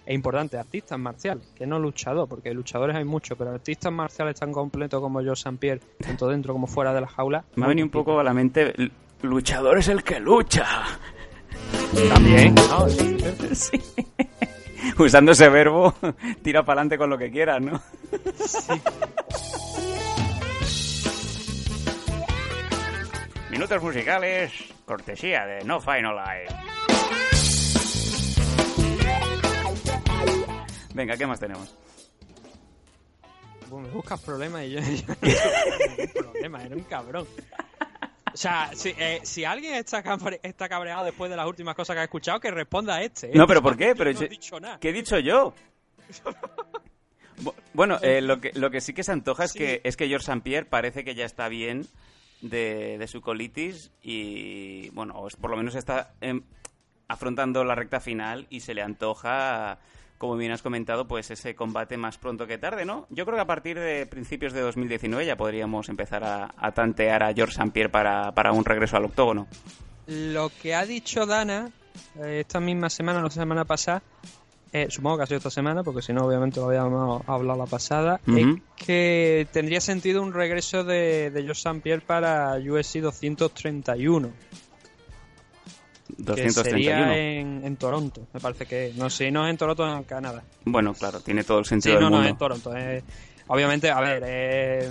Es importante, artistas marciales, que no luchador, porque luchadores hay muchos, pero artistas marciales tan completos como Joe St. Pierre, tanto dentro como fuera de la jaula. Me ha venido un poco a la mente, luchador es el que lucha. También. Sí. Usando ese verbo, tira para adelante con lo que quieras, ¿no? Minutos musicales, cortesía de No Final Live. Venga, ¿qué más tenemos? Bueno, me buscas problemas y yo. yo no problema, era un cabrón. O sea, si, eh, si alguien está, cabre- está cabreado después de las últimas cosas que ha escuchado, que responda a este. ¿eh? No, pero ¿por qué? Yo Pero no he dicho nada. ¿Qué he dicho yo? Bu- Bueno, eh, lo, que, lo que sí que se antoja es Sí. que es que George St. Pierre parece que ya está bien de, de su colitis y, bueno, por lo menos está em, afrontando la recta final y se le antoja, como bien has comentado, pues ese combate más pronto que tarde, ¿no? Yo creo que a partir de principios de 2019 ya podríamos empezar a, a tantear a George St. Pierre para, para un regreso al octógono. Lo que ha dicho Dana eh, esta misma semana, no sé, semana pasada, eh, supongo que ha sido esta semana, porque si no, obviamente lo habíamos hablado la pasada, es que tendría sentido un regreso de, de Joe St. Pierre para USC 231, que 231. sería en, en Toronto, me parece que. No sé, no es en Toronto, en Canadá. Bueno, claro, tiene todo el Sí, sentido no, del no, mundo. es en Toronto. es- obviamente, a ver, es,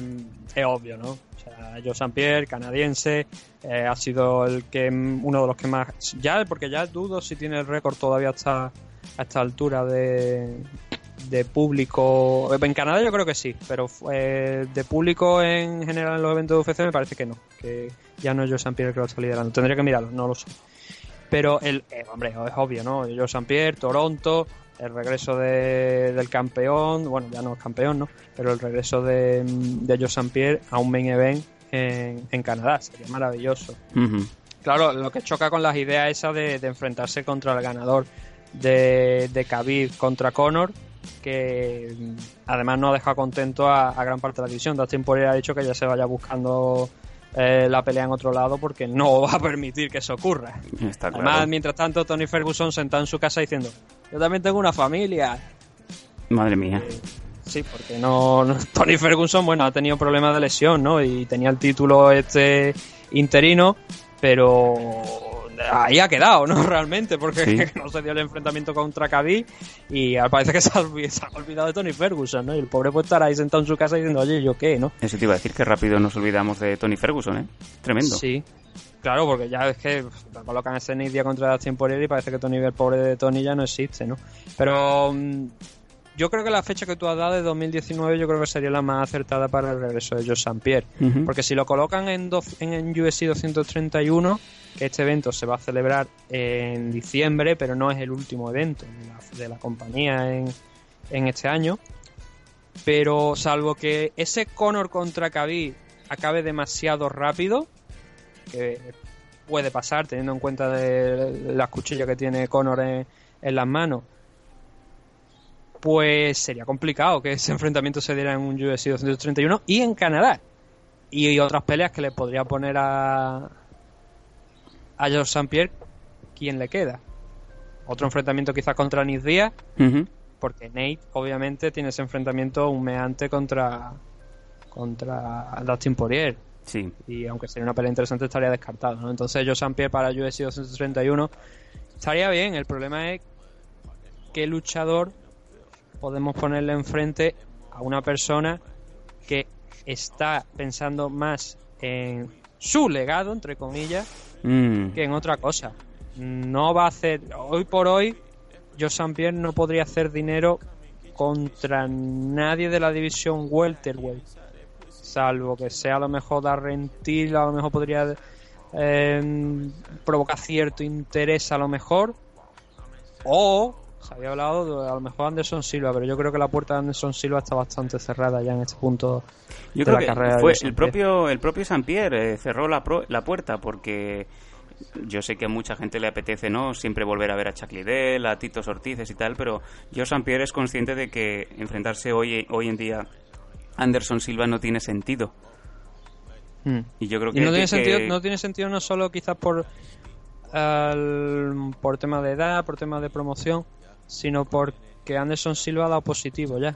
es obvio, ¿no? O sea, Joe St. Pierre, canadiense, eh, ha sido el que uno de los que más. Ya, porque ya dudo si tiene el récord todavía hasta a esta altura de, de público. En Canadá yo creo que sí, pero eh, de público en general en los eventos de UFC me parece que no. Que ya no es Joe St. Pierre el que lo está liderando. Tendría que mirarlo, no lo sé. Pero el, eh, hombre, es obvio, ¿no? Joe St. Pierre, Toronto, el regreso de- del campeón, bueno, ya no es campeón, ¿no? Pero el regreso de, de Joe St. Pierre a un main event en, en Canadá, sería maravilloso. Claro, lo que choca con las ideas esas de, de enfrentarse contra el ganador de, de Khabib contra Conor, que mm, además no ha dejado contento a, a gran parte de la división. Dustin Poirier ha dicho que ya se vaya buscando eh, la pelea en otro lado porque no va a permitir que eso ocurra. Está claro. Además, mientras tanto, Tony Ferguson sentado en su casa diciendo, yo también tengo una familia. Madre mía. Sí, porque no, no- Tony Ferguson, bueno, ha tenido problemas de lesión, ¿no? Y tenía el título este interino, pero ahí ha quedado, ¿no? Realmente, porque Sí. no se dio el enfrentamiento contra Khabib y al parece que se ha, olvi- se ha olvidado de Tony Ferguson, ¿no? Y el pobre puede estar ahí sentado en su casa diciendo, oye, ¿yo qué, no? Eso te iba a decir que rápido nos olvidamos de Tony Ferguson, ¿eh? Tremendo. Sí. Claro, porque ya es que lo colocan ese Nidia contra Dustin Poirier y parece que Tony, el pobre de Tony ya no existe, ¿no? Pero mm, yo creo que la fecha que tú has dado de 2019 yo creo que sería la más acertada para el regreso de Joe St. Pierre. Porque si lo colocan en, do- en, en UFC 231, que este evento se va a celebrar en diciembre, pero no es el último evento de la, de la compañía en, en este año. Pero salvo que ese Conor contra Khabib acabe demasiado rápido, que puede pasar teniendo en cuenta de las cuchillas que tiene Conor en, en las manos, pues sería complicado que ese enfrentamiento se diera en un UFC 231 y en Canadá. Y otras peleas que le podría poner a a George St. Pierre, ¿quién le queda? Otro enfrentamiento quizás contra Nick Díaz, porque Nate obviamente tiene ese enfrentamiento humeante contra contra Dustin Poirier Sí. y aunque sería una pelea interesante estaría descartado ¿no? entonces Joe St. Pierre para UFC 231 estaría bien el problema es qué luchador podemos ponerle enfrente a una persona que está pensando más en su legado entre comillas Mm. que en otra cosa. No va a hacer. Hoy por hoy, St. Pierre no podría hacer dinero contra nadie de la división welterweight. Salvo que sea a lo mejor Darren Till, a lo mejor podría eh, provocar cierto interés, a lo mejor. O se había hablado de a lo mejor Anderson Silva, pero yo creo que la puerta de Anderson Silva está bastante cerrada ya en este punto Yo de creo la que carrera fue el propio, el propio San Pierre cerró la, pro- la puerta porque yo sé que a mucha gente le apetece no siempre volver a ver a Chuck Liddell, a Tito Ortiz y tal, pero yo San Pierre es consciente de que enfrentarse hoy, hoy en día a Anderson Silva no tiene sentido. Mm. Y yo creo Y que... no que- tiene, sentido, que- no tiene sentido no solo quizás por, al- por tema de edad, por tema de promoción, sino porque Anderson Silva ha dado positivo ya.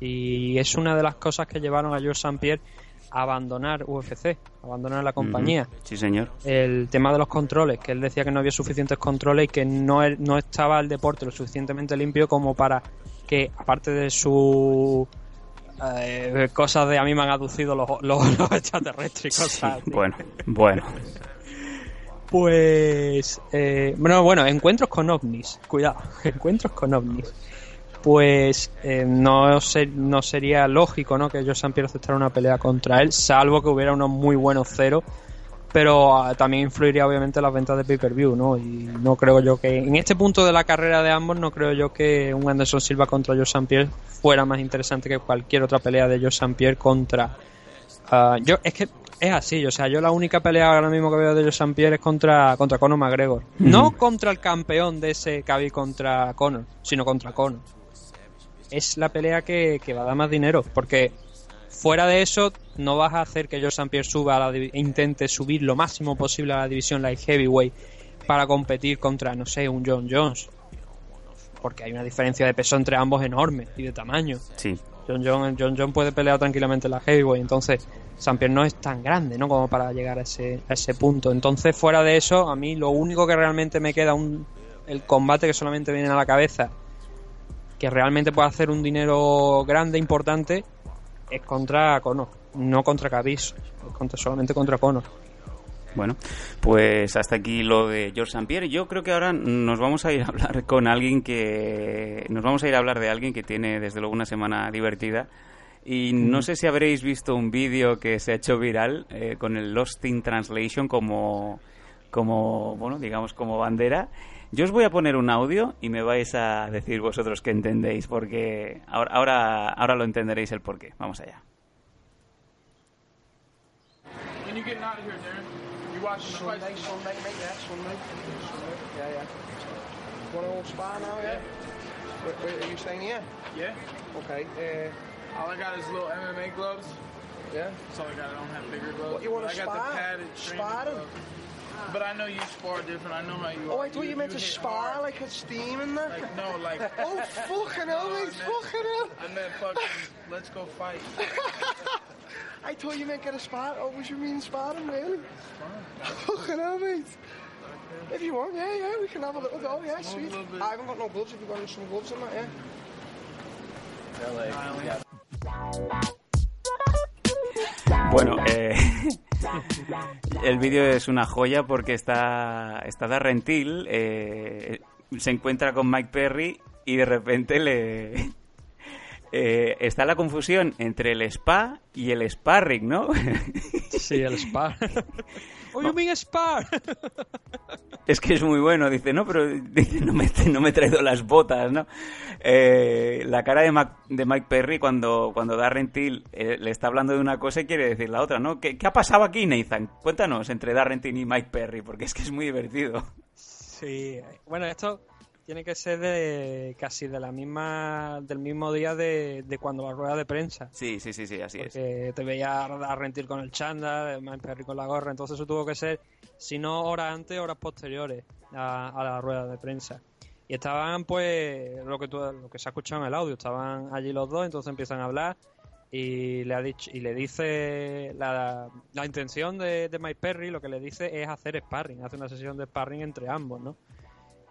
Y es una de las cosas que llevaron a George St. Pierre a abandonar UFC, a abandonar la compañía. Sí, señor. El tema de los controles, que él decía que no había suficientes controles y que no, er- no estaba el deporte lo suficientemente limpio como para que, aparte de su eh, cosas de a mí me han aducido los, los, los extraterrestres y cosas así. Bueno, bueno. Pues. Eh, bueno, bueno, encuentros con ovnis. Cuidado, encuentros con ovnis. Pues eh, no, ser- no sería lógico ¿no? que Joe St. Pierre aceptara una pelea contra él, salvo que hubiera unos muy buenos ceros. Pero ah, también influiría obviamente las ventas de pay-per-view, ¿no? Y no creo yo que. En este punto de la carrera de ambos, no creo yo que un Anderson Silva contra Joe St. Pierre fuera más interesante que cualquier otra pelea de Joe St. Pierre contra. ah, yo, es que es así, o sea, yo la única pelea ahora mismo que veo de Joe St. Pierre es contra, contra Conor McGregor. No contra el campeón de ese Khabib contra Conor, sino contra Conor. Es la pelea que, que va a dar más dinero, porque fuera de eso no vas a hacer que Joe St. Pierre suba a la e intente subir lo máximo posible a la división light heavyweight para competir contra, no sé, un John Jones. Porque hay una diferencia de peso entre ambos enorme y de tamaño. Sí. John John, John John puede pelear tranquilamente en la heavyweight, entonces St. Pierre no es tan grande, ¿no? Como para llegar a ese, a ese punto. Entonces, fuera de eso, a mí lo único que realmente me queda, un, el combate que solamente viene a la cabeza, que realmente puede hacer un dinero grande, importante, es contra Conor, no contra Khabib, es contra, solamente contra Conor. Bueno, pues hasta aquí lo de George St. Pierre. Yo creo que ahora nos vamos a ir a hablar con alguien que... Nos vamos a ir a hablar de alguien que tiene desde luego una semana divertida. Y no sé si habréis visto un vídeo que se ha hecho viral eh, con el Lost in Translation como, como, bueno, digamos como bandera. Yo os voy a poner un audio y me vais a decir vosotros que entendéis, porque ahora, ahora, ahora lo entenderéis el porqué. Vamos allá. When you getting out of here, Darren? You watching the Sunday, fight? Sunday, mate, yeah, Sunday. Sunday, yeah, yeah. Want to go spa now, yeah? Where, where, are you staying here? Yeah. Okay, All I got is little MMA gloves. yeah. That's all I got. I don't have bigger gloves. What, you want I to got spar? the padded training Sparring? But I know you spar different. I know how you Oh, are. I thought you, meant to spar, hard. like a steam in there. Like, no, like. oh, fucking hell, No, I mate, meant- fucking hell. I meant fucking, let's go fight. I thought you meant get a spar. Oh, was you mean sparring, really? Fucking hell, mate. If you want, yeah, yeah, we can have a little go, oh, yeah, sweet. I haven't got no gloves, if you've got some gloves in that, yeah. I only have Bueno, eh, el vídeo es una joya porque está, está Darren Till, eh, se encuentra con Mike Perry y de repente le... eh, está la confusión entre el spa y el sparring, ¿no? Sí, el Oh, you mean Spar? Es que es muy bueno, dice, no, pero dice, no, me, no me he traído las botas, ¿no? Eh, la cara de, Mac- de Mike Perry cuando, cuando Darren Till eh, le está hablando de una cosa y quiere decir la otra, ¿no? ¿Qué, qué ha pasado aquí, Nathan? Cuéntanos entre Darren Till y Mike Perry, porque es que es muy divertido. Sí, bueno, esto tiene que ser de casi de la misma del mismo día de, de cuando la rueda de prensa. Sí, sí, sí, sí, así es. Porque te veía a rentir con el chándal, Mike Perry con la gorra, entonces eso tuvo que ser, si no horas antes, horas posteriores a, a la rueda de prensa. Y estaban, pues, lo que, tú- lo que se ha escuchado en el audio, estaban allí los dos, entonces empiezan a hablar y le ha dicho y le dice la, la intención de, de Mike Perry, lo que le dice es hacer sparring, hacer una sesión de sparring entre ambos, ¿no?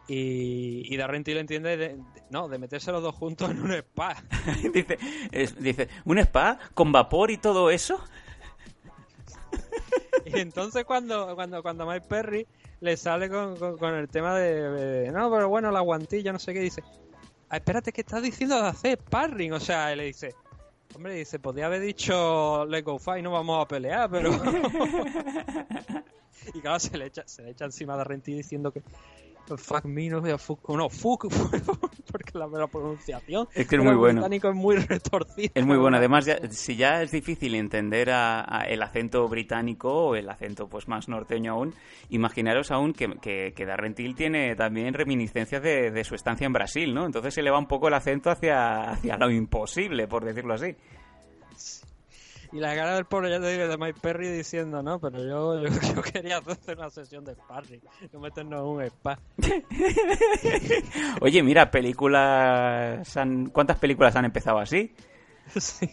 Y, y Darren Till entiende de, de- no, de meterse los dos juntos en un spa. dice, es- dice, ¿un spa con vapor y todo eso? Y entonces cuando, cuando, cuando Mike Perry le sale con, con- con el tema de, de, no, pero bueno, la guantilla, no sé qué, dice, "Ah, espérate, ¿qué estás diciendo de hacer sparring? O sea, él le dice, hombre, dice, podría haber dicho let's go fight, no vamos a pelear, pero... y claro, se le echa, se le echa encima de Renti diciendo que fuck me, no, fuck, no, fuck, porque la, la pronunciación Es que es muy bueno. británico es muy retorcida. Es muy bueno. Además, ya- si ya es difícil entender a- a el acento británico o el acento pues más norteño aún, imaginaros aún que, que, que Darren Till tiene también reminiscencias de, de su estancia en Brasil, ¿no? Entonces se le va un poco el acento hacia, hacia lo imposible, por decirlo así. Y la cara del pobre, ya te digo, de Mike Perry diciendo, no, pero yo, yo, yo quería hacer una sesión de sparring, no meternos en un spa. Oye, mira, películas... han- ¿Cuántas películas han empezado así? Sí.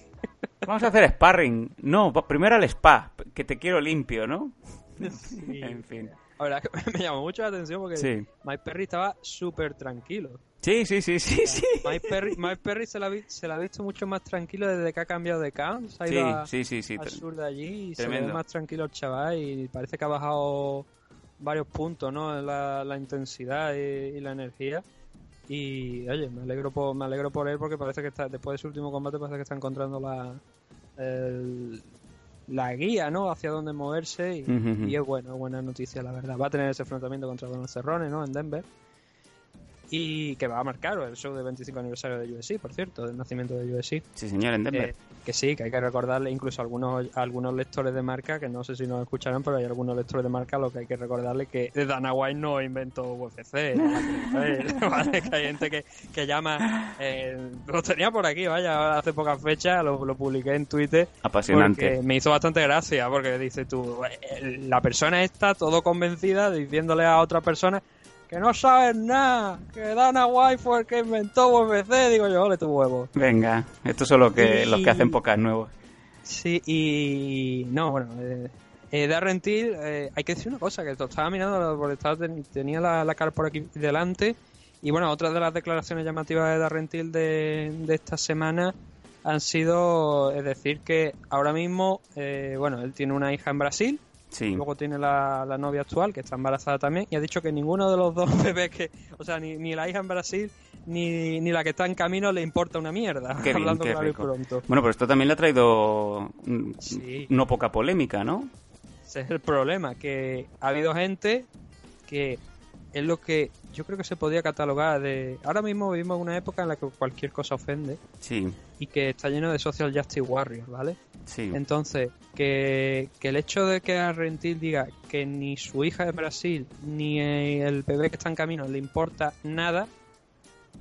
Vamos a hacer sparring. No, primero al spa, que te quiero limpio, ¿no? En fin. La verdad que me llamó mucho la atención porque Sí. Mike Perry estaba súper tranquilo. Sí, sí, sí, sí, sí. Mike Perry, Mike Perry se, la vi- se la ha visto mucho más tranquilo desde que ha cambiado de camp. Se ha Sí, ido a- sí, sí, sí. al sur de allí y se ve más tranquilo el chaval y parece que ha bajado varios puntos, ¿no? La, la intensidad y, y la energía. Y oye, me alegro por, me alegro por él porque parece que está, después de su último combate parece que está encontrando la el- la guía, ¿no? Hacia dónde moverse y, ujú. y es bueno, es buena noticia la verdad. Va a tener ese enfrentamiento contra Donald Cerrone, ¿no? En Denver. Y que va a marcar el show de 25 aniversario de USC, por cierto, del nacimiento de USC. Sí, señor, en Denver. Eh, que sí, que hay que recordarle incluso a algunos, a algunos lectores de marca, que no sé si nos escucharán, pero hay algunos lectores de marca lo que hay que recordarle que Dana White no inventó UFC. ¿vale? ¿vale? Que hay gente que, que llama... eh, lo tenía por aquí, vaya, hace pocas fechas, lo, lo publiqué en Twitter. Apasionante. Me hizo bastante gracia, porque dice tú, eh, la persona está todo convencida diciéndole a otra persona que no sabes nada, que Dana White fue el que inventó UFC. Digo yo, ole tu huevo. Venga, estos son los que, Y- los que hacen pocas nuevos. Sí, y no, bueno, eh, eh, Darren Till, eh, hay que decir una cosa, que estaba mirando porque estaba, ten- tenía la, la cara por aquí delante, y bueno, otra de las declaraciones llamativas de Darren Till de, de esta semana han sido, es decir, que ahora mismo, eh, bueno, él tiene una hija en Brasil, Sí. luego tiene la, la novia actual, que está embarazada también, y ha dicho que ninguno de los dos bebés que, o sea, ni, ni la hija en Brasil, ni, ni la que está en camino le importa una mierda, Qué bien, hablando qué claro y rico. pronto. Bueno, pero esto también le ha traído mm, Sí. no poca polémica, ¿no? Ese es el problema, que ha habido gente que es lo que yo creo que se podía catalogar de... Ahora mismo vivimos una época en la que cualquier cosa ofende Sí. y que está lleno de social justice warriors, ¿vale? Sí. Entonces, que, que el hecho de que a Rentil diga que ni su hija de Brasil ni el bebé que está en camino le importa nada,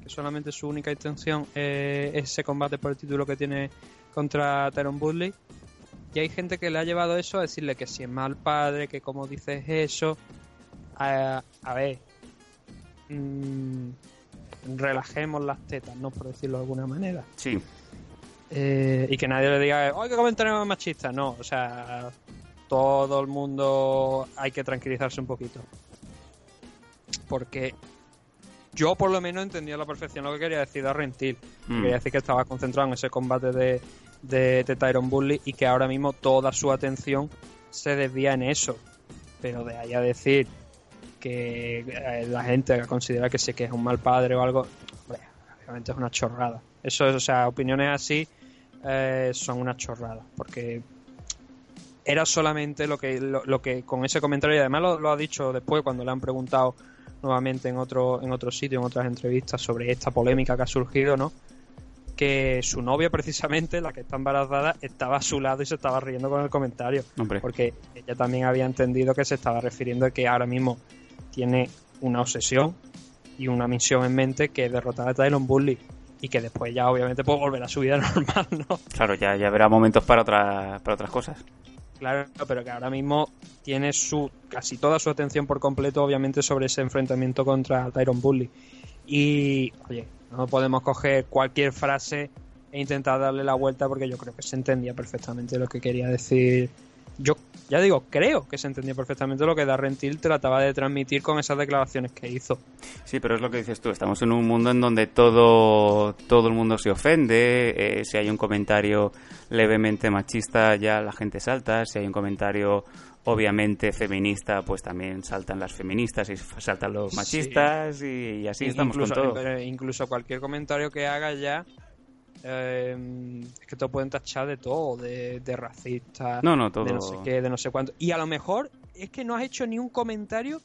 que solamente su única intención eh, es ese combate por el título que tiene contra Tyron Woodley, y hay gente que le ha llevado eso a decirle que si es mal padre, que como dices eso, a, a ver, mm, relajemos las tetas, ¿no? Por decirlo de alguna manera. Sí. Eh, y que nadie le diga, ¡ay, qué comentario más machista! No, o sea, todo el mundo hay que tranquilizarse un poquito. Porque yo por lo menos entendía a la perfección lo que quería decir a Rentil. Mm. Quería decir que estaba concentrado en ese combate de, de, de Tyron Bully y que ahora mismo toda su atención se desvía en eso. Pero de ahí a decir que eh, la gente considera que sí que es un mal padre o algo, hombre, obviamente es una chorrada. Eso es, o sea, opiniones así eh, son una chorrada. Porque era solamente lo que, lo, lo que con ese comentario, y además lo, lo ha dicho después cuando le han preguntado nuevamente en otro, en otro sitio, en otras entrevistas, sobre esta polémica que ha surgido, ¿no? Que su novia, precisamente, la que está embarazada, estaba a su lado y se estaba riendo con el comentario. Hombre. Porque ella también había entendido que se estaba refiriendo a que ahora mismo tiene una obsesión y una misión en mente que es derrotar a Tyron Bully. Y que después ya, obviamente, puede volver a su vida normal, ¿no? Claro, ya, ya habrá momentos para, otra, para otras cosas. Claro, pero que ahora mismo tiene su casi toda su atención por completo, obviamente, sobre ese enfrentamiento contra Tyron Bully. Y, oye, no podemos coger cualquier frase e intentar darle la vuelta porque yo creo que se entendía perfectamente lo que quería decir. Yo, ya digo, creo que se entendía perfectamente lo que Darren Till trataba de transmitir con esas declaraciones que hizo. Sí, pero es lo que dices tú. Estamos en un mundo en donde todo, todo el mundo se ofende. eh, si hay un comentario levemente machista, ya la gente salta. Si hay un comentario obviamente feminista, pues también saltan las feministas y saltan los Sí. machistas. Y, y así estamos incluso, con todo. pero incluso cualquier comentario que haga ya eh, es que te pueden tachar de todo, de, de racista, No, no, todo. de no sé qué, de no sé cuánto. Y a lo mejor es que no has hecho ni un comentario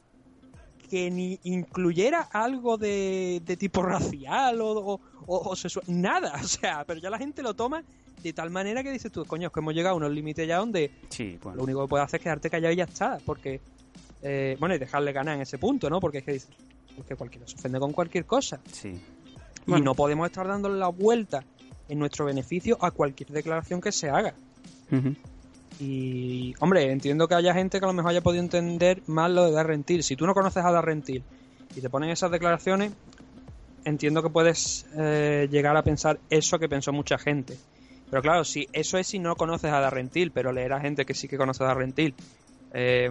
que ni incluyera algo de, de tipo racial o, o- o- o sexual, nada, o sea, pero ya la gente lo toma de tal manera que dices tú, coño, es que hemos llegado a unos límites ya donde Sí, lo único que puedes hacer es quedarte callado y ya está, porque, eh, bueno, y dejarle ganar en ese punto, ¿no? Porque es que dices, es que cualquiera se ofende con cualquier cosa. Sí. Y no podemos estar dándole la vuelta en nuestro beneficio a cualquier declaración que se haga. Y, hombre, entiendo que haya gente que a lo mejor haya podido entender más lo de Darren Till. Si tú no conoces a Darren Till y te ponen esas declaraciones, entiendo que puedes eh, llegar a pensar eso que pensó mucha gente. Pero claro, si eso es si no conoces a Darren Till, pero leer a gente que sí que conoce a Darren Till, eh,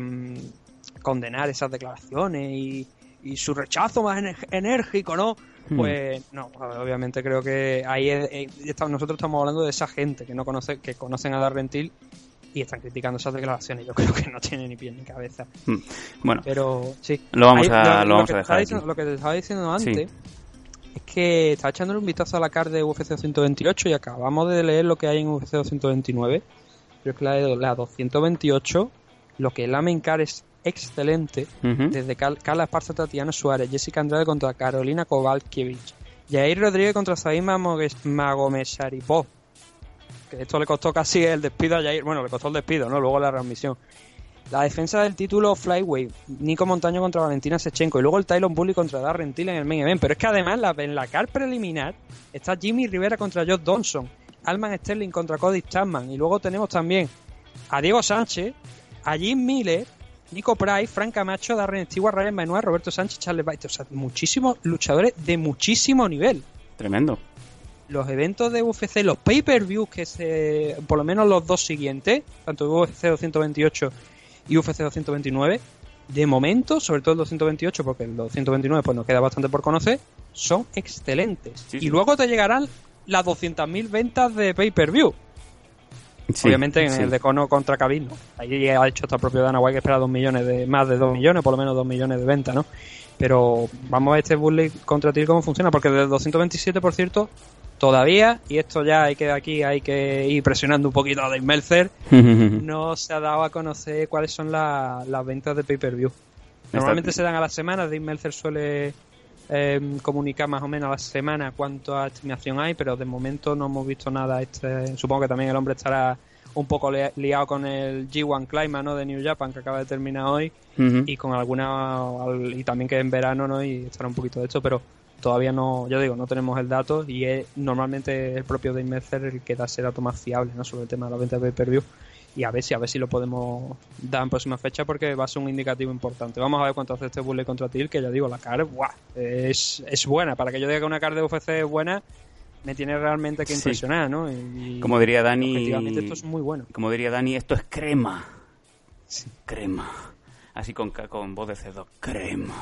condenar esas declaraciones y, y su rechazo más enérgico, ¿no? Pues no, obviamente creo que ahí es- eh, estamos- nosotros estamos hablando de esa gente que no conoce, que conocen a Darren Till y están criticando esas declaraciones. Yo creo que no tiene ni pie ni cabeza. Mm. Bueno, Pero sí. Lo vamos Ahí, a- lo vamos a dejar estaba aquí. diciendo- lo que te estaba diciendo Sí. antes es que estaba echándole un vistazo a la card de UFC 228 y acabamos de leer lo que hay en UFC 229. Pero es que la, la 228, lo que es la main card es excelente. Desde Cal- Carla Esparza, Tatiana Suárez, Jessica Andrade contra Carolina Kovalkiewicz, Jair Rodríguez contra Saima Magomesaripov. Que esto le costó casi el despido a Jair. Bueno, le costó el despido, ¿no? Luego la readmisión. La defensa del título Flyweight, Nico Montaño contra Valentina Sechenko y luego el Tylon Bully contra Darren Till en el main event. Pero es que además la, en la car preliminar está Jimmy Rivera contra Josh Donson, Alman Sterling contra Cody Chapman y luego tenemos también a Diego Sánchez, a Jim Miller, Nico Price, Frank Camacho, Darren Stewart, Ryan Manuel, Roberto Sánchez, Charles Baite. O sea, muchísimos luchadores de muchísimo nivel Tremendo. los eventos de UFC, los pay-per-views que se, por lo menos los dos siguientes, tanto UFC 228 y UFC 229, de momento, sobre todo el 228, porque el 229 pues nos queda bastante por conocer, son excelentes. Sí, y luego te llegarán las 200.000 ventas de pay-per-view. Sí, Obviamente en sí. el de Cono contra Khabib, ¿no? Ahí ha hecho el propio Dana White que espera dos millones de, más de 2 millones, por lo menos 2 millones de ventas, ¿no? Pero vamos a ver este Bully contra Till cómo funciona, porque del 227, por cierto, todavía, y esto ya hay que aquí hay que ir presionando un poquito a Dave Meltzer, no se ha dado a conocer cuáles son la- las ventas de pay-per-view. Normalmente se dan a la semana, Dave Meltzer suele eh, comunicar más o menos a la semana cuánta estimación hay, pero de momento no hemos visto nada. Este, supongo que también el hombre estará un poco li- liado con el G1 Climax, ¿no? De New Japan que acaba de terminar hoy y con alguna al- y también que en verano, ¿no? Y estará un poquito de esto, pero todavía no, yo digo, no tenemos el dato y es normalmente el propio Dave Mercer el que da ese dato más fiable, ¿no? Sobre el tema de la venta de pay-per-view y a ver si a ver si lo podemos dar en próxima fecha porque va a ser un indicativo importante. Vamos a ver cuánto hace este Bullet contra Til, que ya digo, la card ¡buah! es, es buena. Para que yo diga que una card de UFC es buena, me tiene realmente que Sí. impresionar, ¿no? Y, Como diría Dani- Efectivamente, esto es muy bueno. Como diría Dani, esto es crema. Crema. Así con, con voz de cerdo. Crema.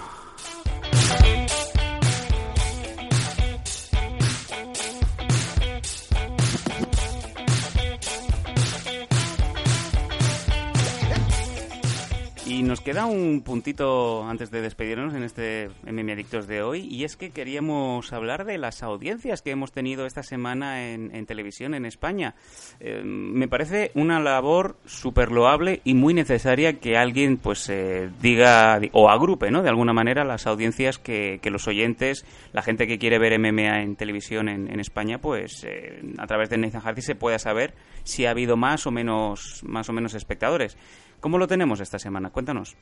Y nos queda un puntito antes de despedirnos en este MM Adictos de hoy, y es que queríamos hablar de las audiencias que hemos tenido esta semana en, televisión en España. Eh, me parece una labor súper loable y muy necesaria que alguien pues eh, diga o agrupe, ¿no? De alguna manera las audiencias que, que los oyentes, la gente que quiere ver MMA en televisión en, en España, pues eh, a través de Nathan Hardy se pueda saber si ha habido más o menos más o menos espectadores. ¿Cómo lo tenemos esta semana? Cuéntanos.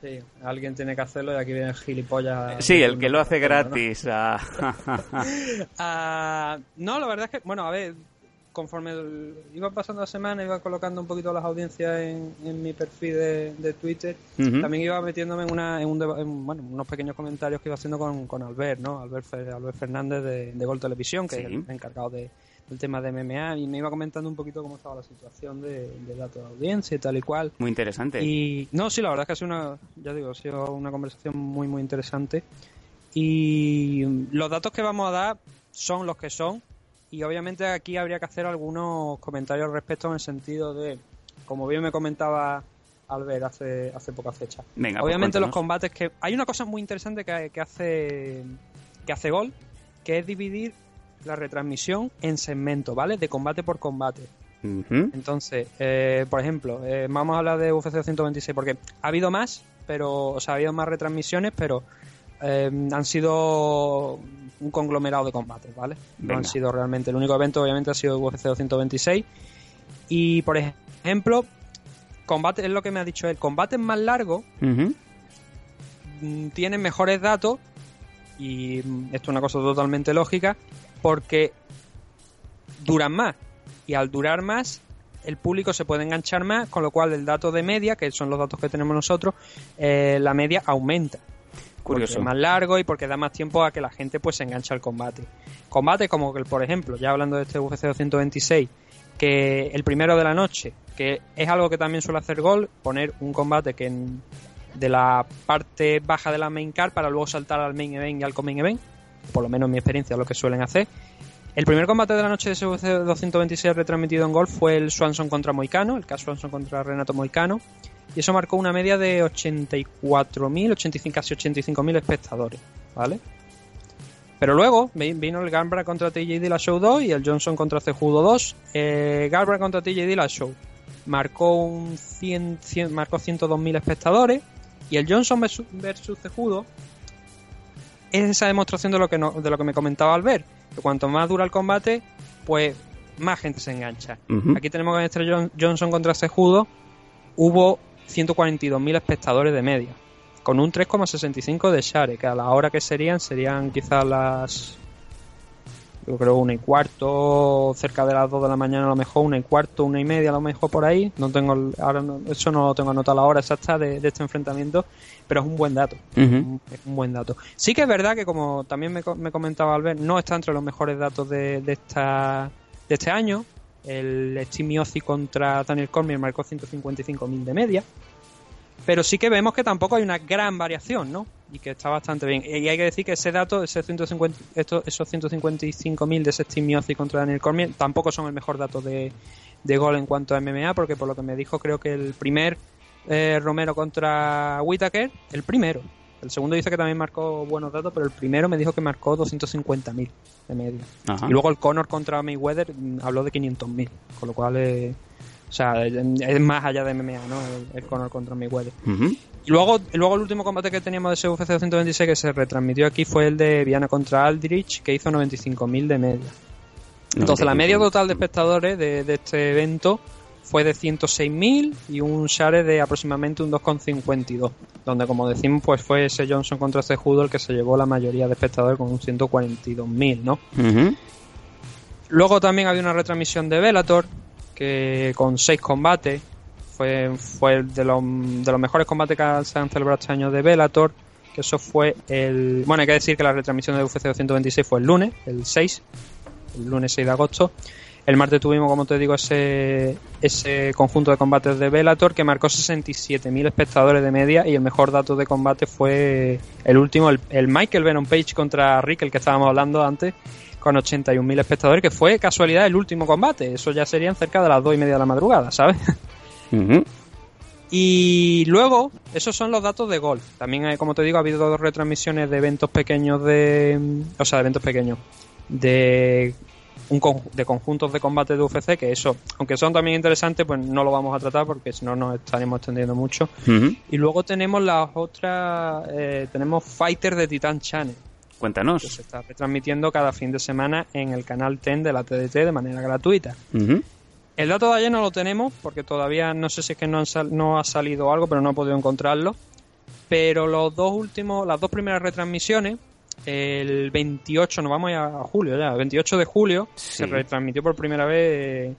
Sí, alguien tiene que hacerlo y aquí viene el gilipollas. Sí, el que lo hace gratis. ah. Ah, no, la verdad es que, bueno, a ver, conforme el- iba pasando la semana, iba colocando un poquito las audiencias en, en mi perfil de, de Twitter. También iba metiéndome en, una, en, un en, bueno, unos pequeños comentarios que iba haciendo con, con Albert, ¿no? Albert, Albert Fernández de, de Gol Televisión, que Sí. es el encargado de, del tema de MMA, y me iba comentando un poquito cómo estaba la situación de, de datos de audiencia y tal y cual. Muy interesante. Y no, sí, la verdad es que ha sido una, ya digo, ha sido una conversación muy, muy interesante. Y los datos que vamos a dar son los que son. Y obviamente aquí habría que hacer algunos comentarios al respecto en el sentido de, como bien me comentaba Albert hace, hace poca fecha. Venga, pues obviamente los combates que... Hay una cosa muy interesante que, que hace que hace Gol, que es dividir la retransmisión en segmentos, ¿vale? De combate por combate. Entonces, eh, por ejemplo, eh, vamos a hablar de UFC 126 porque ha habido más, pero, o sea, ha habido más retransmisiones, pero eh, han sido un conglomerado de combates, ¿vale? No han sido realmente. El único evento, obviamente, ha sido UFC 226. Y, por ejemplo, combate, es lo que me ha dicho él, combates más largos tienen mejores datos y esto es una cosa totalmente lógica porque duran más. Y al durar más el público se puede enganchar más con lo cual el dato de media que son los datos que tenemos nosotros eh, la media aumenta. Porque Curioso. es más largo y porque da más tiempo a que la gente pues se enganche al combate. Combate como que por ejemplo ya hablando de este UFC 226 que el primero de la noche que es algo que también suele hacer Gol poner un combate que en- de la parte baja de la main card para luego saltar al main event y al co-main event por lo menos en mi experiencia lo que suelen hacer el primer combate de la noche de UFC 226 retransmitido en Gol fue el Swanson contra Moicano, el caso Swanson contra Renato Moicano, y eso marcó una media de 84.000, 85, casi 85.000 espectadores, ¿vale? Pero luego vi- vino el Gambra contra TJ Dillashaw 2 y el Johnson contra Cejudo 2. Eh, contra TJ Dillashaw marcó un 100, 100 marcó 102.000 espectadores y el Johnson versus, versus Cejudo es esa demostración de lo que no- de lo que me comentaba Albert, que cuanto más dura el combate, pues más gente se engancha. Aquí tenemos que entre John- Johnson contra Cejudo hubo 142.000 espectadores de media, con un 3,65 de share, que a la hora que serían, serían quizás las. Yo creo una y cuarto, cerca de las 2 de la mañana a lo mejor, una y cuarto, una y media a lo mejor por ahí. No tengo, ahora no- eso no lo tengo anotado la hora exacta de, de este enfrentamiento, pero es un buen dato. Es un buen dato. Sí que es verdad que, como también me, me comentaba Albert, no está entre los mejores datos de, de, esta, de este año. El Steve Miozzi contra Daniel Cormier marcó 155.000 de media. Pero sí que vemos que tampoco hay una gran variación, ¿no? Y que está bastante bien. Y hay que decir que ese dato, ese 150, esto- esos 155.000 de Steve Miozzi contra Daniel Cormier, tampoco son el mejor dato de, de gol en cuanto a MMA, porque por lo que me dijo, creo que el primer eh, Romero contra Whitaker, el primero. El segundo dice que también marcó buenos datos, pero el primero me dijo que marcó 250.000 de media. Ajá. Y luego el Conor contra Mayweather mm, habló de 500.000, con lo cual eh, o sea, es más allá de MMA, ¿no? El, el Conor contra Mayweather. Ujú. Y luego, y luego el último combate que teníamos de ese UFC 226 que se retransmitió aquí fue el de Viana contra Aldrich, que hizo 95.000 de media. Entonces, la media total de espectadores de, de este evento fue de 106.000 y un share de aproximadamente un 2,52. Donde, como decimos, pues fue ese Johnson contra ese Judo el que se llevó la mayoría de espectadores con un 142.000, ¿no? Ujú. Luego también había una retransmisión de Bellator que con seis combates fue, fue de, los, de los mejores combates que se han celebrado este año de Bellator. Que eso fue el. Bueno, hay que decir que la retransmisión de UFC 226 fue el lunes, el 6, el lunes 6 de agosto. El martes tuvimos, como te digo, ese, ese conjunto de combates de Bellator que marcó 67.000 espectadores de media y el mejor dato de combate fue el último, el, el Michael Venom Page contra Rick, el que estábamos hablando antes, con 81.000 espectadores, que fue casualidad el último combate. Eso ya serían cerca de las 2 y media de la madrugada, ¿sabes? Y luego, esos son los datos de gol. También, hay, como te digo, ha habido dos retransmisiones de eventos pequeños de... O sea, de eventos pequeños. De, un con- de conjuntos de combate de UFC, que eso, aunque son también interesantes, pues no lo vamos a tratar porque si no nos estaremos extendiendo mucho. Y luego tenemos las otras... eh, tenemos Fighter de Titan Channel, que Cuéntanos. se está retransmitiendo cada fin de semana en el canal TEN de la TDT de manera gratuita. Ujú. El dato de ayer no lo tenemos porque todavía no sé si es que no, han sal- no ha salido algo, pero no he podido encontrarlo. Pero los dos últimos, las dos primeras retransmisiones, el 28, nos vamos ya a julio ya, el 28 de julio Sí. se retransmitió por primera vez eh,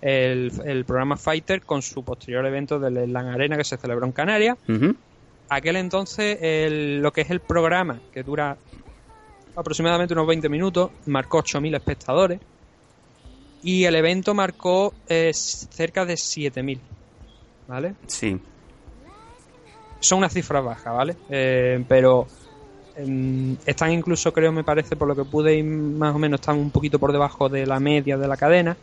el, el programa Fighter con su posterior evento del Lan Arena que se celebró en Canarias. Aquel entonces, el- lo que es el programa, que dura aproximadamente unos 20 minutos, marcó 8.000 espectadores. Y el evento marcó eh, cerca de 7.000. ¿Vale? Sí. Son unas cifras bajas, ¿vale? Eh, pero em, están incluso, creo, me parece, por lo que pude ir más o menos, están un poquito por debajo de la media de la cadena.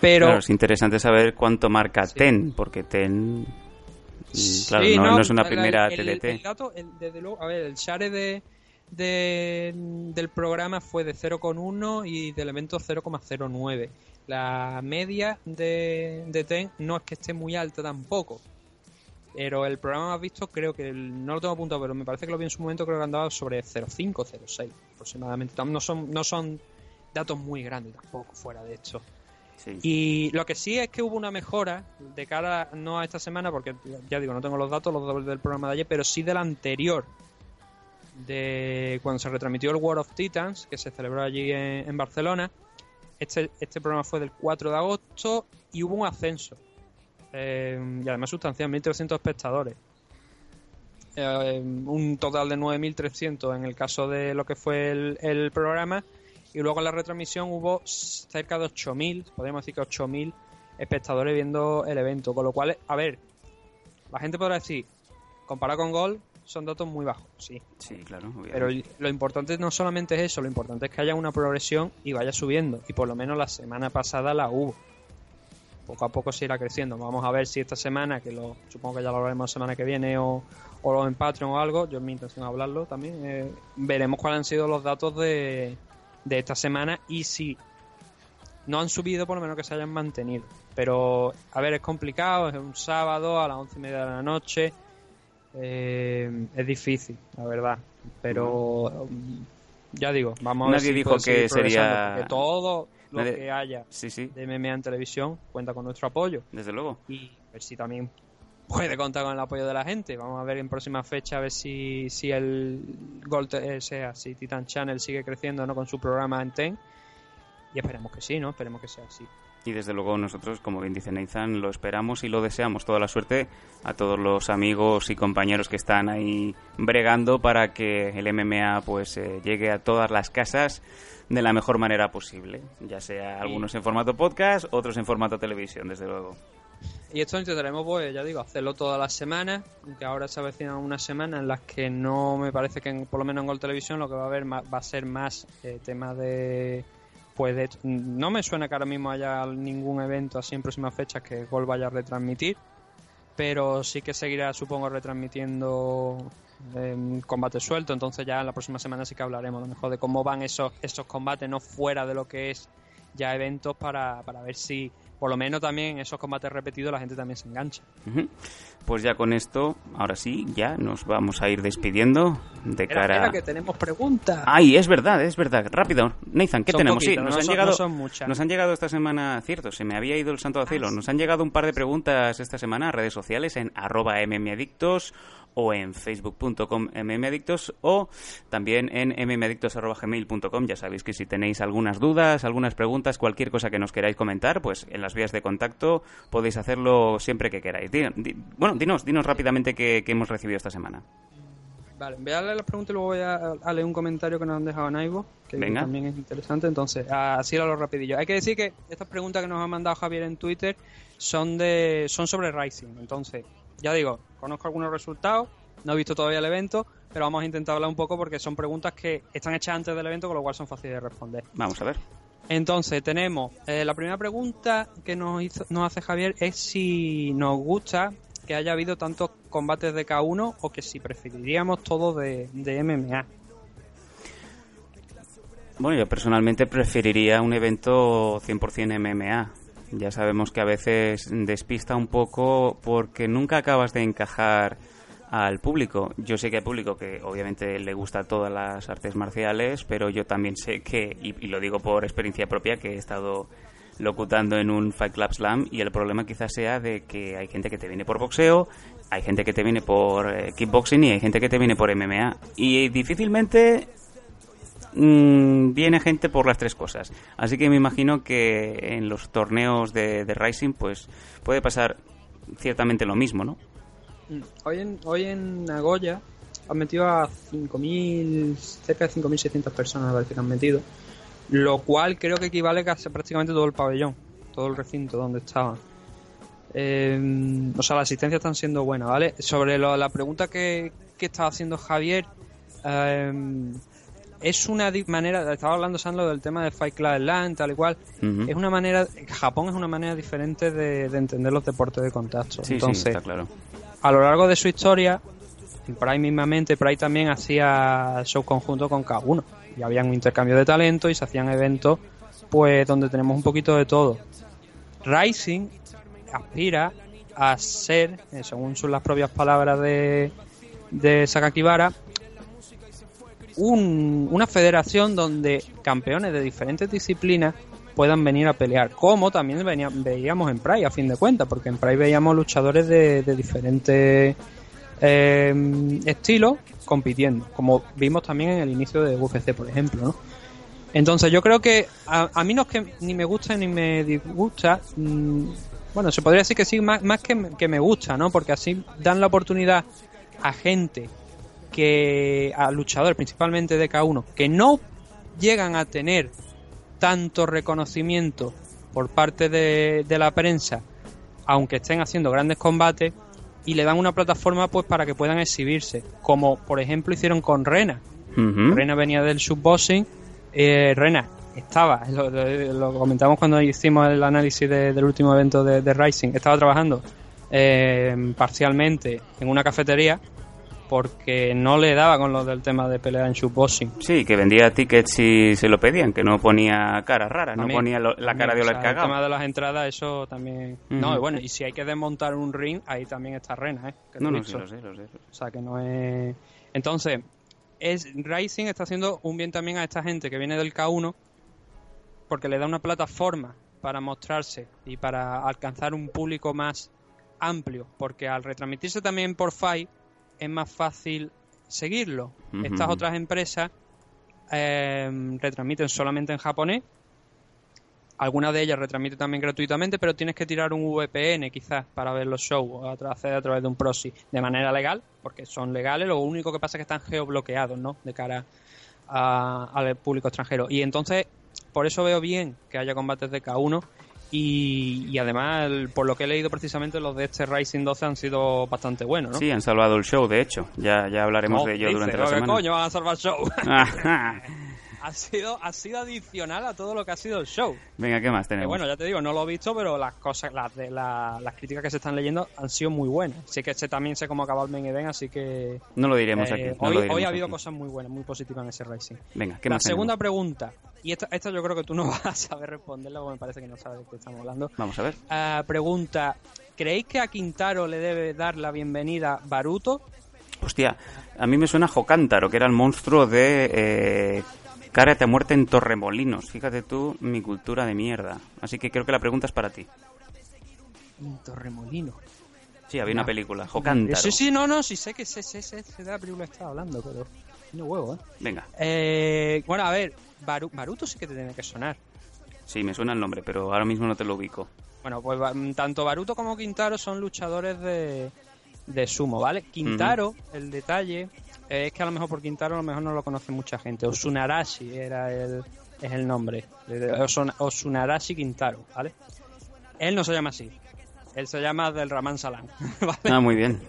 Pero Claro, es interesante saber cuánto marca TEN, porque TEN. mm, Claro, Sí, no, no es una la- primera el, TDT. El dato, el- desde luego, a ver, el share de, de- del programa fue de 0,1 y del evento 0,09. La media de, de TEN no es que esté muy alta tampoco. Pero el programa más visto creo que, el- no lo tengo apuntado, pero me parece que lo vi en su momento, creo que andaba sobre 0,5, 0,6 aproximadamente. No son, no son datos muy grandes tampoco fuera de esto. Sí. Y lo que sí es que hubo una mejora de cara no a esta semana, porque ya digo, no tengo los datos, los datos del programa de ayer, pero sí del anterior, de cuando se retransmitió el War of Titans, que se celebró allí en, Barcelona. Este, este programa fue del 4 de agosto y hubo un ascenso. Eh, y además sustancial, 1.300 espectadores. Eh, un total de 9.300 en el caso de lo que fue el, programa. Y luego en la retransmisión hubo cerca de 8.000, podríamos decir que 8.000 espectadores viendo el evento. Con lo cual, a ver, la gente podrá decir, comparado con Gol, son datos muy bajos, sí. Sí, claro. obviamente. Pero lo importante no solamente es eso, lo importante es que haya una progresión y vaya subiendo. Y por lo menos la semana pasada la hubo. Poco a poco se irá creciendo. Vamos a ver si esta semana, que lo supongo que ya lo hablaremos la semana que viene o, o en Patreon o algo, yo es mi intención hablarlo también, eh, veremos cuáles han sido los datos de, de esta semana y si no han subido, por lo menos que se hayan mantenido. Pero, a ver, es complicado, es un sábado a las once y media de la noche. Eh, es difícil, la verdad. Pero um, ya digo, vamos a ver Nadie si dijo que sería- todo lo Nadie- que haya Sí, sí, de MMA en televisión cuenta con nuestro apoyo desde luego. y a ver si también puede contar con el apoyo de la gente. Vamos a ver en próxima fecha a ver si, si el Gold, eh, sea, si Titan Channel sigue creciendo no con su programa en TEN. Y esperemos que sí, ¿no? Esperemos que sea así. Y desde luego nosotros, como bien dice Nathan, lo esperamos y lo deseamos toda la suerte a todos los amigos y compañeros que están ahí bregando para que el MMA pues eh, llegue a todas las casas de la mejor manera posible, ya sea algunos en formato podcast, otros en formato televisión, desde luego. Y esto intentaremos, pues, ya digo, hacerlo todas las semanas, aunque ahora se avecinan unas semanas en las que no me parece que, en- por lo menos en Gol Televisión, lo que va a haber va a ser más eh, tema de. Pues de, no me suena que ahora mismo haya ningún evento así en próximas fechas que Gol vaya a retransmitir, pero sí que seguirá, supongo, retransmitiendo eh, combate suelto. Entonces, ya en la próxima semana sí que hablaremos a lo mejor de cómo van esos, esos combates, no fuera de lo que es ya eventos, para, para ver si por lo menos también en esos combates repetidos la gente también se engancha. Pues ya con esto, ahora sí, ya nos vamos a ir despidiendo de cara... espera, que tenemos preguntas. Ay, es verdad, es verdad. Rápido, Nathan, ¿qué Son tenemos? sí, nos no han son- llegado, no son muchas. nos han llegado esta semana, cierto, se me había ido el santo al cielo. Nos han llegado un par de preguntas esta semana a redes sociales en arroba mmadictos o en facebook.com mmadictos o también en mmadictos.gmail.com. Ya sabéis que si tenéis algunas dudas, algunas preguntas, cualquier cosa que nos queráis comentar, pues en las vías de contacto podéis hacerlo siempre que queráis. Di- di- bueno, dinos, dinos rápidamente qué, qué hemos recibido esta semana. Vale, voy a leer las preguntas y luego voy a, a leer un comentario que nos han dejado en iVoox, que Venga. también es interesante. Entonces, así lo rapidillo. Hay que decir que estas preguntas que nos ha mandado Javier en Twitter son de son sobre Rising. Entonces, ya digo, conozco algunos resultados, no he visto todavía el evento, pero vamos a intentar hablar un poco porque son preguntas que están hechas antes del evento, con lo cual son fáciles de responder. Vamos a ver. Entonces, tenemos eh, la primera pregunta que nos, hizo- nos hace Javier es si nos gusta que haya habido tantos combates de K1 o que si preferiríamos todo de, de MMA. Bueno, yo personalmente preferiría un evento 100% MMA. Ya sabemos que a veces despista un poco porque nunca acabas de encajar al público. Yo sé que hay público que obviamente le gusta todas las artes marciales, pero yo también sé que, y, lo digo por experiencia propia, que he estado locutando en un Fight Club Slam y el problema quizás sea de que hay gente que te viene por boxeo, hay gente que te viene por eh, kickboxing y hay gente que te viene por MMA. Y difícilmente mm, viene gente por las tres cosas. Así que me imagino que en los torneos de, de Rising pues puede pasar ciertamente lo mismo, ¿no? Mm, Hoy en, hoy en Nagoya han metido a 5.000, cerca de 5.600 personas, parece que han metido. Lo cual creo que equivale casi prácticamente todo el pabellón, todo el recinto donde estaban. Eh, o sea, las asistencias están siendo buenas, ¿vale? Sobre lo- la pregunta que, que estaba haciendo Javier, eh, es una manera, estaba hablando Sandro del tema de Fight Club Land, tal y cual, es una manera, Japón es una manera diferente de, de entender los deportes de contacto. Sí, Entonces, sí, está claro. a lo largo de su historia, Pride mismamente, Pride también hacía show conjunto con K1. Y había un intercambio de talento y se hacían eventos pues donde tenemos un poquito de todo. Rising aspira a ser, eh, según son las propias palabras de, de Sakakibara, un- una federación donde campeones de diferentes disciplinas puedan venir a pelear, como también veíamos en Pride a fin de cuentas, porque en Pride veíamos luchadores de, diferentes eh, estilos compitiendo, como vimos también en el inicio de UFC, por ejemplo, ¿no? Entonces yo creo que a, a mí no es que ni me gusta ni me disgusta, mm, bueno, se podría decir que sí, más, que, que me gusta, ¿no? Porque así dan la oportunidad a gente que, a luchadores principalmente de K1, que no llegan a tener tanto reconocimiento por parte de, de la prensa, aunque estén haciendo grandes combates, y le dan una plataforma pues para que puedan exhibirse, como por ejemplo hicieron con Rena. Rena venía del subboxing, eh, Rena estaba, lo, lo- lo comentamos cuando hicimos el análisis de- del último evento de, de Rising, estaba trabajando eh, parcialmente en una cafetería porque no le daba con lo del tema de pelea en subboxing. Sí, que vendía tickets si se lo pedían, que no ponía cara rara, no ponía lo- la cara de Oleg o sea, El tema de las entradas, eso también... No, y bueno, y si hay que desmontar un ring, ahí también está Rena, ¿eh? Que No, lo no, sí, visto. lo sé, lo sé. O sea, que no es... Entonces, es Rising está haciendo un bien también a esta gente que viene del K1 porque le da una plataforma para mostrarse y para alcanzar un público más amplio, porque al retransmitirse también por Fight es más fácil seguirlo. Estas otras empresas eh, retransmiten solamente en japonés. Algunas de ellas retransmiten también gratuitamente, pero tienes que tirar un VPN quizás para ver los shows o acceder a través de un proxy de manera legal, porque son legales. Lo único que pasa es que están geobloqueados, ¿no? De cara al público extranjero. Y entonces, por eso veo bien que haya combates de K1. Y, y además, el- por lo que he leído precisamente, los de este Rising 12 han sido bastante buenos, ¿no? Sí, han salvado el show, de hecho. Ya, ya hablaremos No, de ello dice, durante la ¿Qué semana. coño van a salvar show? Ajá. Ha sido ha sido adicional a todo lo que ha sido el show. Venga, ¿qué más Que tenemos? bueno, ya te digo, no lo he visto, pero las cosas, las, de, la- las críticas que se están leyendo han sido muy buenas. Sé que este también sé cómo acaba el main event, así que No lo diremos eh, aquí. no hoy, lo hoy ha habido aquí. cosas muy buenas, muy positivas en ese racing. Venga, ¿qué la más segunda tenemos? pregunta, Y esta, esta yo creo que tú no vas a saber responderla porque me parece que no sabes de qué estamos hablando. Vamos a ver. Ah, pregunta, ¿creéis que a Quintaro le debe dar la bienvenida Baruto? Hostia, a mí me suena Jocántaro, que era el monstruo de eh, Cárate a muerte en Torremolinos. Fíjate tú, mi cultura de mierda. Así que creo que la pregunta es para ti. Torremolino. Sí, había una película, Jocántaro. Sí, sí, no, no, sí sé que sé, sé, sé, sé de la película que estaba hablando, pero no huevo, ¿eh? Venga, Eh, bueno, a ver, Baru- Baruto sí que te tiene que sonar. sí, me suena el nombre, pero ahora mismo no te lo ubico. Bueno, pues mm, tanto Baruto como Quintaro son luchadores de, de sumo, ¿vale? Quintaro, el detalle es que a lo mejor por Quintaro a lo mejor no lo conoce mucha gente. Osunarashi era el, es el nombre. Osun- Osunarashi Quintaro, ¿vale? Él no se llama así. Él se llama del Raman Salam, ¿vale? Ah, muy bien.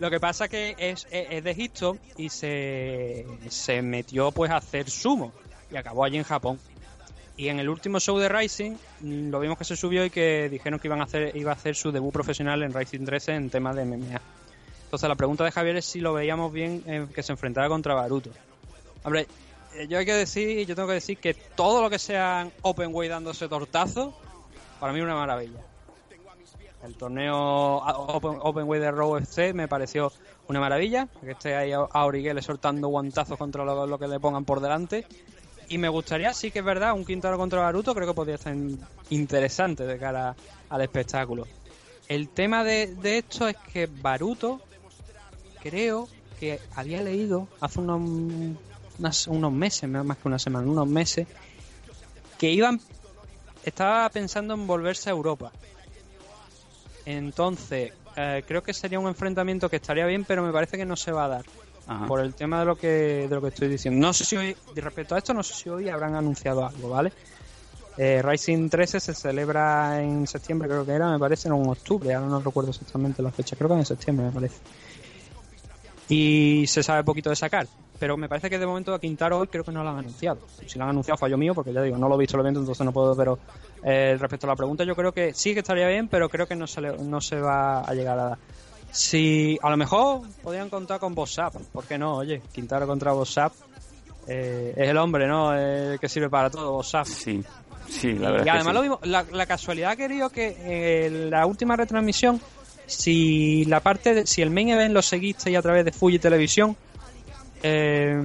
Lo que pasa que es, es, es de Egipto y se, se metió pues a hacer sumo y acabó allí en Japón. Y en el último show de Rising mm, lo vimos que se subió y que dijeron que iban a hacer, iba a hacer su debut profesional en Rising 13 en temas de MMA. Entonces la pregunta de Javier es si lo veíamos bien eh, que se enfrentara contra Baruto. Hombre, eh, yo hay que decir, yo tengo que decir que todo lo que sean Open Way dándose tortazos, para mí es una maravilla. El torneo Open, Way de Raw FC me pareció una maravilla. Que esté ahí a a Origuele soltando guantazos contra lo, lo que le pongan por delante. Y me gustaría, sí que es verdad, un Quintaro contra Baruto creo que podría estar in- interesante de cara al espectáculo. El tema de esto es que Baruto, creo que había leído hace unos, unas- unos meses, más que una semana, unos meses, que iban, estaba pensando en volverse a Europa. Entonces, eh, creo que sería un enfrentamiento que estaría bien, pero me parece que no se va a dar. Ajá. Por el tema de lo que de lo que estoy diciendo. No sé si hoy, de respecto a esto, no sé si hoy habrán anunciado algo, ¿vale? Eh, Rising 13 se celebra en septiembre, creo que era, me parece, no en octubre, ahora no recuerdo exactamente la fecha, creo que en septiembre, me parece. Y se sabe poquito de sacar, pero me parece que de momento a Quintaro hoy creo que no lo han anunciado. Si lo han anunciado, fallo mío, porque ya digo, no lo he visto el evento, entonces no puedo, pero eh, respecto a la pregunta, yo creo que sí que estaría bien, pero creo que no se, le- no se va a llegar a dar. Si a lo mejor podrían contar con Bossap, ¿por qué no? Oye, Quintaro contra Bossap eh, es el hombre, ¿no? Eh, que sirve para todo, Bossap. Sí, sí, la Y verdad. es que además sí. lo mismo, la, la casualidad ha querido que en la última retransmisión, si la parte de- si el main event lo seguiste y a través de Fuji Televisión, eh,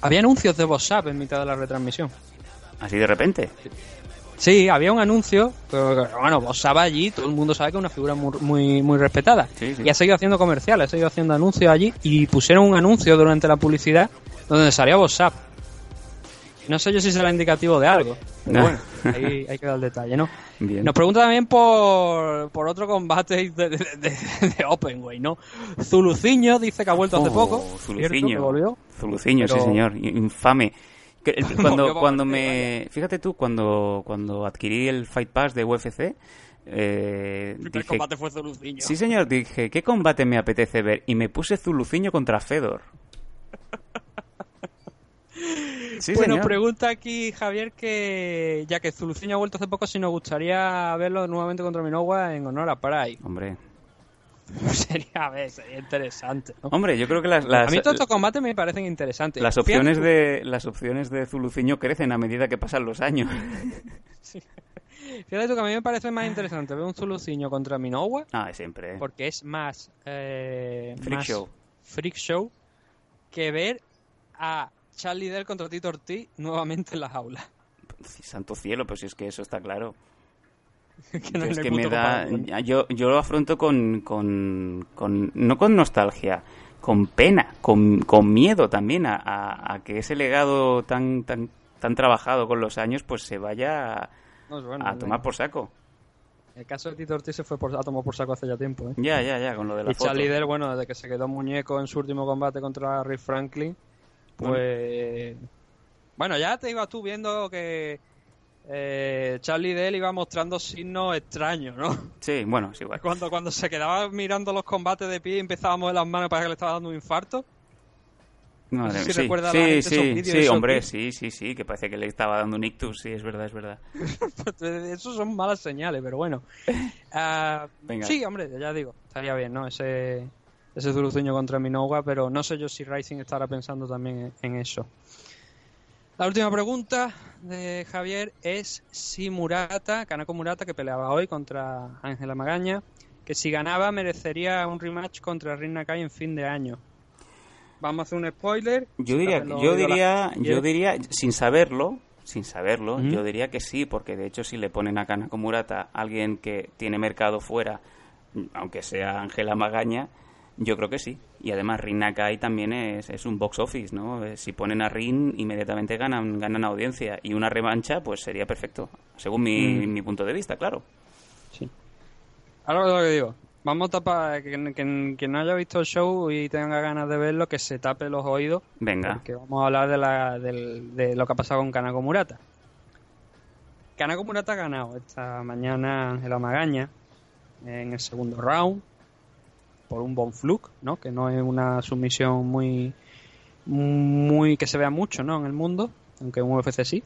había anuncios de WhatsApp en mitad de la retransmisión. Así de repente. Sí, había un anuncio, pero bueno, WhatsApp allí, todo el mundo sabe que es una figura muy, muy, muy respetada. Sí, sí. Y ha seguido haciendo comerciales, ha seguido haciendo anuncios allí y pusieron un anuncio durante la publicidad donde salía WhatsApp. No sé yo si será indicativo de algo, pero bueno, ahí hay que dar el detalle, ¿no? Bien. Nos pregunta también por, por otro combate de, de, de, de Openway, ¿no? Zuluciño dice que ha vuelto hace Oh, poco. Zuluciño. Volvió. Zuluciño, Pero- sí señor, infame. El- Cuando, cuando me... Fíjate tú, cuando, cuando adquirí el Fight Pass de UFC, eh, El primer dije... combate fue Zuluciño. Sí señor, dije, ¿qué combate me apetece ver? Y me puse Zuluciño contra Fedor. Sí, bueno, señor. pregunta aquí Javier que ya que Zuluciño ha vuelto hace poco, si nos gustaría verlo nuevamente contra Minowa en honor a Pride. Hombre. sería, a ver, sería interesante, ¿no? Hombre, yo creo que las, las, a mí todos estos combates me parecen interesantes. las opciones de las opciones de Zuluciño crecen a medida que pasan los años. Fíjate tú que a mí me parece más interesante ver un Zuluciño contra Minowa Ah, siempre. ¿eh? porque es más eh, Freak más show. freak show que ver a Charlie Dell contra Tito Ortiz nuevamente en la jaula. Santo cielo, pues si es que eso está claro. que no es que me da yo yo lo afronto con, con, con- no con nostalgia con pena con, con miedo también a, a- a que ese legado tan tan tan trabajado con los años pues se vaya No, bueno, a tomar por saco El caso de Tito Ortiz se fue por, a tomar por saco hace ya tiempo. ¿eh? ya ya ya con lo de la Y foto Charlie bueno, desde que se quedó muñeco en su último combate contra Rick Franklin, pues... Bueno, ya te ibas tú viendo que eh, Charlie Dell iba mostrando signos extraños, ¿no? sí bueno es igual Cuando, cuando se quedaba mirando los combates de pie y empezaba a mover las manos para que le estaba dando un infarto. Sé si mía, sí, recuerda a la sí, gente esos sí, esos hombre, sí, sí, sí, que parece que le estaba dando un ictus, sí, es verdad, es verdad. Pues, Eso son malas señales, pero bueno. Ah, Venga. sí, hombre, ya digo, estaría bien, ¿no? Ese, ese Zuluceño contra Minowa, pero no sé yo si Rising estará pensando también en, eso. La última pregunta de Javier es si Murata, Kanako Murata, que peleaba hoy contra Ángela Magaña, que si ganaba merecería un rematch contra Rin Nakai en fin de año. Vamos a hacer un spoiler. Yo diría, yo la- diría, yo diría, sin saberlo, sin saberlo, yo diría que sí, porque de hecho si le ponen a Kanako Murata alguien que tiene mercado fuera, aunque sea Ángela Magaña, yo creo que sí. Y además Rin Nakai también es, es un box office, ¿no? Eh, Si ponen a Rin, inmediatamente ganan, ganan audiencia. Y una revancha, pues sería perfecto, según mi, Mm. mi punto de vista, claro. Sí. Ahora lo que digo. Vamos a tapar, que, que, que no haya visto el show y tenga ganas de verlo, que se tape los oídos. Venga. Porque vamos a hablar de, la, de lo que ha pasado con Kanako Murata. Kanako Murata ha ganado esta mañana Ángela Magaña en el segundo round por un bon fluke, ¿no? Que no es una sumisión muy muy que se vea mucho, ¿no? En el mundo, aunque en UFC sí.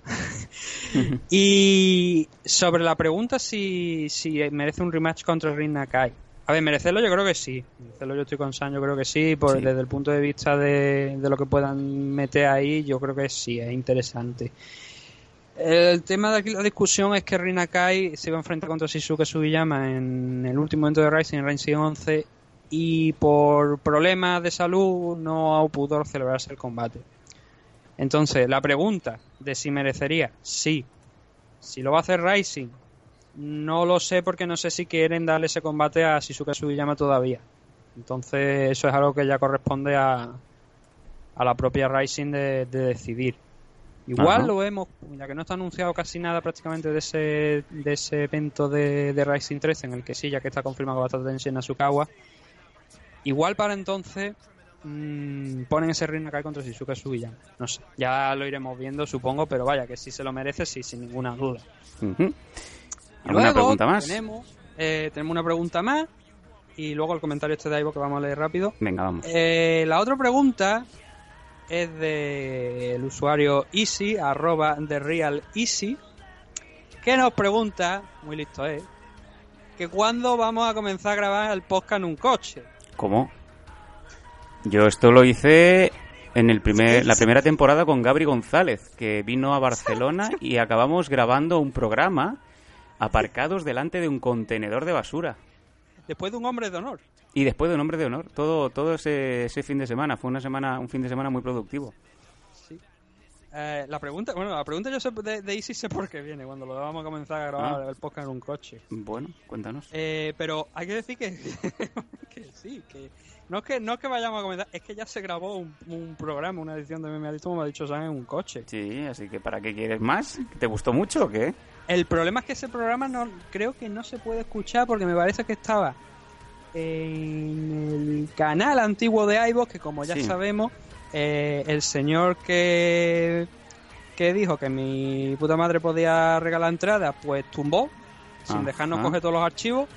y sobre la pregunta si, si merece un rematch contra Rin Nakai. A ver, merecerlo yo creo que sí. Merecerlo yo estoy con San, yo creo que sí. Por, Sí. Desde el punto de vista de, de lo que puedan meter ahí, yo creo que sí, es interesante. El tema de aquí la discusión es que Rin Nakai se iba a enfrentar contra Shizuke Sugiyama en el último evento de Rising, en Rising 11, y por problemas de salud no pudo celebrarse el combate. Entonces, la pregunta de si merecería, sí. Si lo va a hacer Rising, no lo sé porque no sé si quieren darle ese combate a Shizuke Sugiyama todavía. Entonces, eso es algo que ya corresponde a, a la propia Rising de, de decidir. Igual Ajá. lo vemos, ya que no está anunciado casi nada prácticamente de ese, de ese evento de, de Rising 13, en el que sí, ya que está confirmado que va a estar Nasukawa. Igual para entonces mm, ponen ese Rin Nakai contra Shizuke Sugiyama. No sé, ya lo iremos viendo, supongo, pero vaya, que si se lo merece, sí, sin ninguna duda. Y ¿Alguna luego pregunta más? Tenemos, eh, tenemos una pregunta más y luego el comentario este de Ivo que vamos a leer rápido. Venga, vamos. Eh, la otra pregunta es del usuario Easy, arroba de Real Easy, que nos pregunta, muy listo eh, que cuándo vamos a comenzar a grabar el podcast en un coche. ¿Cómo? Yo esto lo hice en el primer, la primera temporada con Gabri González, que vino a Barcelona y acabamos grabando un programa aparcados delante de un contenedor de basura. Después de un hombre de honor. Y después de un hombre de honor, todo, todo ese, ese fin de semana. Fue una semana, un fin de semana muy productivo. Eh, la pregunta, bueno, la pregunta yo sé de, de Easy sé por qué viene, cuando lo vamos a comenzar a grabar Ah. el podcast en un coche. Bueno, cuéntanos. Eh, pero hay que decir que, que sí, que no es que no es que vayamos a comentar, es que ya se grabó un, un programa, una edición de Meme como me ha dicho Sam, en un coche. Sí, así que ¿para qué quieres más? ¿Te gustó mucho o qué? El problema es que ese programa no creo que no se puede escuchar porque me parece que estaba en el canal antiguo de iVoox, que como ya Sí. sabemos, eh, el señor que que dijo que mi puta madre podía regalar entradas, pues tumbó, sin dejarnos coger todos los archivos.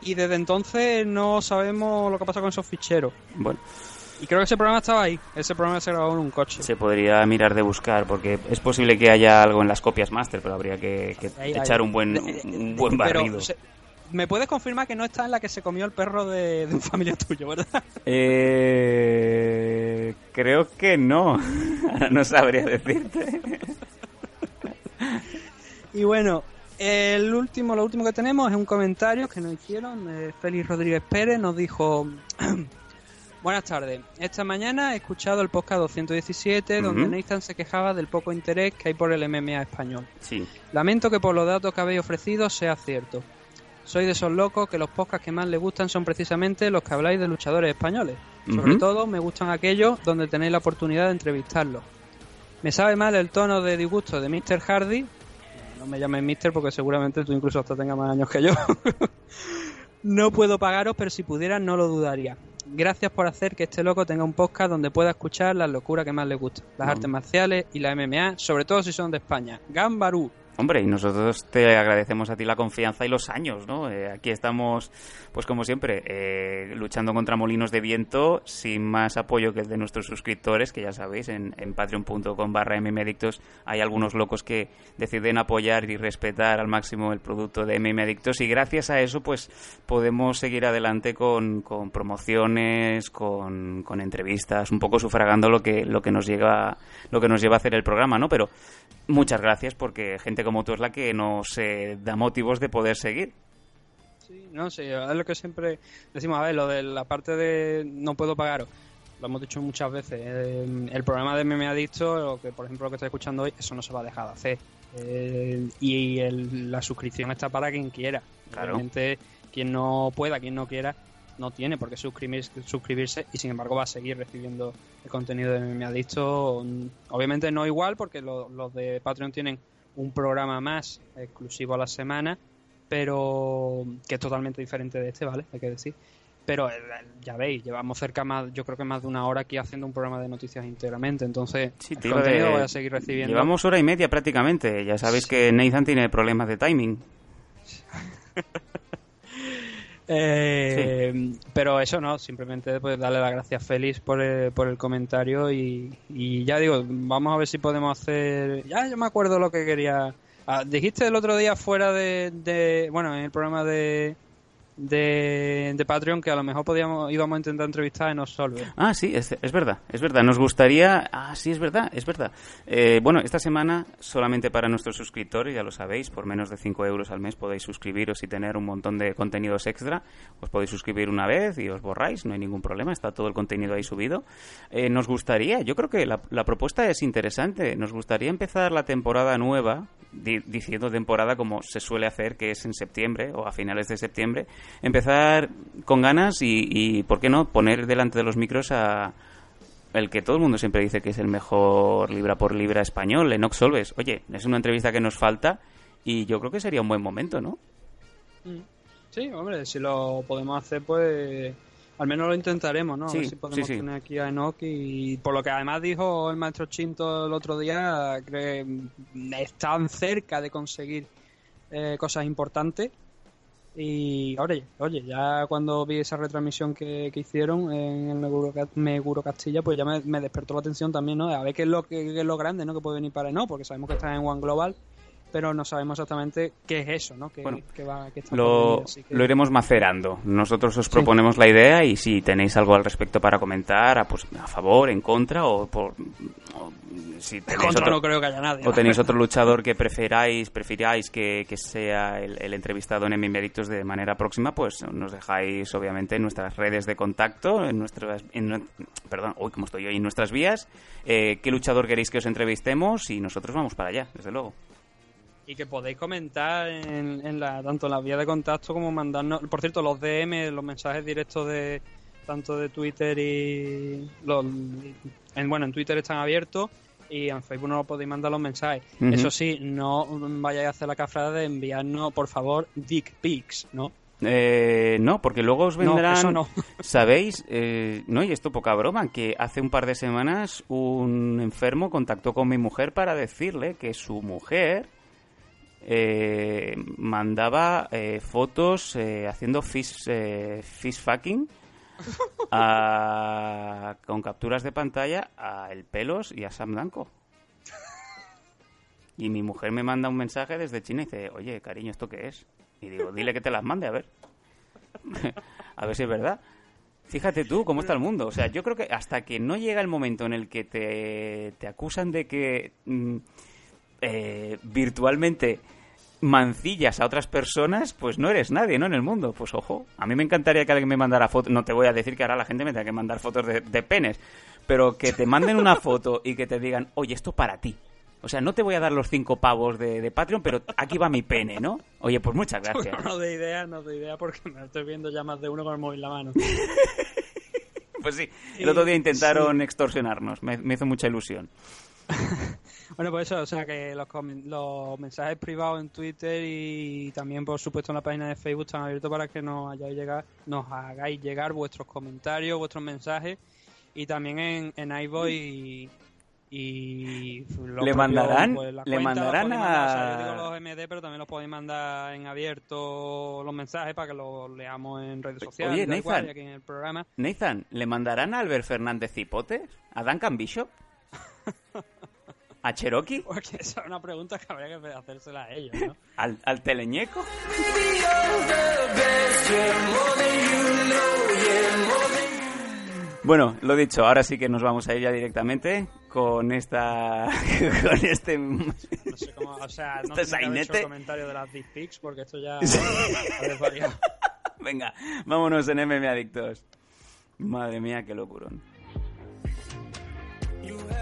Y desde entonces no sabemos lo que pasa con esos ficheros. Bueno, Y creo que ese programa estaba ahí. Ese programa se grabó en un coche. se podría mirar de buscar, porque es posible que haya algo en las copias master, pero habría que, que Ahí, ahí. echar un buen, De- un buen Pero, barrido. se- ¿Me puedes confirmar que no está en la que se comió el perro de, de un familiar tuyo, verdad? Eh, creo que no. Ahora no sabría decirte. Y bueno, el último, lo último que tenemos es un comentario que nos hicieron. eh, Félix Rodríguez Pérez nos dijo: Buenas tardes. Esta mañana he escuchado el podcast 217 donde Ujú. Nathan se quejaba del poco interés que hay por el MMA español. Sí. Lamento que por los datos que habéis ofrecido sea cierto. Soy de esos locos que los podcasts que más les gustan son precisamente los que habláis de luchadores españoles. Sobre todo me gustan aquellos donde tenéis la oportunidad de entrevistarlos. Me sabe mal el tono de disgusto de Mr. Hardy. No me llames Mister porque seguramente tú incluso hasta tengas más años que yo. no puedo pagaros, pero si pudiera no lo dudaría. Gracias por hacer que este loco tenga un podcast donde pueda escuchar las locuras que más le gustan. Las artes marciales y la MMA, sobre todo si son de España. Gambarú. Hombre, y nosotros te agradecemos a ti la confianza y los años, ¿no? Eh, aquí estamos, pues como siempre, eh, luchando contra molinos de viento, sin más apoyo que el de nuestros suscriptores, que ya sabéis, en, en patreon.com barra mmedictos hay algunos locos que deciden apoyar y respetar al máximo el producto de mmedictos y gracias a eso, pues podemos seguir adelante con, con promociones, con, con entrevistas, un poco sufragando lo que, lo que nos llega, lo que nos lleva a hacer el programa, ¿no? Pero muchas gracias porque gente como tú es la que nos eh, da motivos de poder seguir. Sí, no, sí, es lo que siempre decimos, a ver, lo de la parte de no puedo pagaros, lo hemos dicho muchas veces, eh, el programa de Meme Adicto, o que por ejemplo lo que estoy escuchando hoy, eso no se va a dejar de hacer. Eh, y el- la suscripción está para quien quiera. Claro. Realmente, quien no pueda, quien no quiera, no tiene por qué suscribirse, suscribirse y sin embargo va a seguir recibiendo el contenido de Meme Adicto. Obviamente no igual, porque lo- los de Patreon tienen un programa más exclusivo a la semana, pero que es totalmente diferente de este, ¿vale? Hay que decir. Pero eh, ya veis, llevamos cerca más, yo creo que más de una hora aquí haciendo un programa de noticias íntegramente, entonces Sí, el contenido de- voy a seguir recibiendo. Llevamos hora y media prácticamente. Ya sabéis que Nathan tiene problemas de timing. Eh, Pero eso no, simplemente pues darle las gracias a Félix por el, por el comentario y, y ya digo, vamos a ver si podemos hacer... Ya yo me acuerdo lo que quería... Ah, dijiste el otro día fuera de, de- Bueno, en el programa de, de, de Patreon que a lo mejor podíamos íbamos a intentar entrevistar en Solve. Ah, sí, es, es verdad, es verdad. Nos gustaría... Ah, sí, es verdad, es verdad. Eh, bueno, esta semana solamente para nuestros suscriptores, ya lo sabéis, por menos de 5 euros al mes podéis suscribiros y tener un montón de contenidos extra. Os podéis suscribir una vez y os borráis, no hay ningún problema, está todo el contenido ahí subido. Eh, nos gustaría, yo creo que la propuesta es interesante, nos gustaría empezar la temporada nueva, di- diciendo temporada como se suele hacer, que es en septiembre o a finales de septiembre, empezar con ganas y, y, ¿por qué no?, poner delante de los micros a el que todo el mundo siempre dice que es el mejor libra por libra español, Enoch Solves. Oye, es una entrevista que nos falta y yo creo que sería un buen momento, ¿no? Sí, hombre, si lo podemos hacer, pues al menos lo intentaremos, ¿no? A Sí, ver si podemos sí, sí. tener aquí a Enoch y por lo que además dijo el maestro Chinto el otro día, que están cerca de conseguir eh, cosas importantes. Y oye, oye, ya cuando vi esa retransmisión que, que hicieron en el Meguro, Ca- Meguro Castilla, pues ya me, me despertó la atención también, ¿no? A ver qué es lo que es lo grande, ¿no? Que puede venir para Enoch, porque sabemos que está en One Global, pero no sabemos exactamente qué es eso, ¿no? Que, Bueno, que va, que está Lo, que- lo iremos macerando. Nosotros os proponemos la idea y si tenéis algo al respecto para comentar, a, pues, a favor, en contra o por... o si tenéis Contra otro- no creo que haya nadie. O tenéis otro luchador que preferáis, prefiráis que, que sea el, el entrevistado en Emimeritos de manera próxima, pues nos dejáis obviamente en nuestras redes de contacto, en nuestras, en perdón, uy, cómo estoy hoy, en nuestras vías, eh, qué luchador queréis que os entrevistemos y nosotros vamos para allá, desde luego. Y que podéis comentar en, en la, tanto en la vía de contacto como mandarnos. Por cierto, los DM, los mensajes directos de tanto de Twitter y. Los, en, bueno, en Twitter están abiertos y en Facebook no lo podéis mandar los mensajes. Eso sí, no vayáis a hacer la cafrada de enviarnos, por favor, dick pics, ¿no? Eh, no, porque luego os No, vendrán. eso no. ¿Sabéis? Eh, no, y esto poca broma, que hace un par de semanas un enfermo contactó con mi mujer para decirle que su mujer eh, mandaba eh, fotos eh, haciendo fish, eh, fish fucking a- con capturas de pantalla a El Pelos y a Sam Danko. Y mi mujer me manda un mensaje desde China y dice, oye, cariño, ¿esto qué es? Y digo, dile que te las mande, a ver. a ver si es verdad. Fíjate tú cómo está el mundo. O sea, yo creo que hasta que no llega el momento en el que te, te acusan de que mm, eh, virtualmente mancillas a otras personas, pues no eres nadie, ¿no? En el mundo. Pues ojo, a mí me encantaría que alguien me mandara fotos. No te voy a decir que ahora la gente me tenga que mandar fotos de, de penes, pero que te manden una foto y que te digan, oye, esto para ti. O sea, no te voy a dar los cinco pavos de, de Patreon, pero aquí va mi pene, ¿no? Oye, pues muchas gracias. No de idea, no de idea, porque me estoy viendo ya más de uno con el móvil en la mano. Pues sí, el otro día intentaron Sí. extorsionarnos, me, me hizo mucha ilusión. Bueno, pues eso, o sea que los, los mensajes privados en Twitter y también, por supuesto, en la página de Facebook están abiertos para que nos, hayáis llegar, nos hagáis llegar vuestros comentarios, vuestros mensajes y también en, en iVoox y, y ¿Le mandarán- pues, le cuenta mandarán podéis mandar, o sea, a- yo digo los MD pero también los podéis mandar en abierto los mensajes para que los leamos en redes sociales Oye, Nathan. y aquí en el programa Nathan, ¿le mandarán a Albert Fernández Cipotes? ¿A Duncan Bishop? ¿A Cherokee? porque esa es una pregunta que habría que hacérsela a ellos ¿no? ¿Al, al teleñeco? Bueno, lo dicho, ahora sí que nos vamos a ir ya directamente con esta... con este... No sé cómo, o sea, no Este hecho el comentario de las dick pics porque esto ya desvariado. Venga, vámonos en MM Adictos. Madre mía, qué locurón.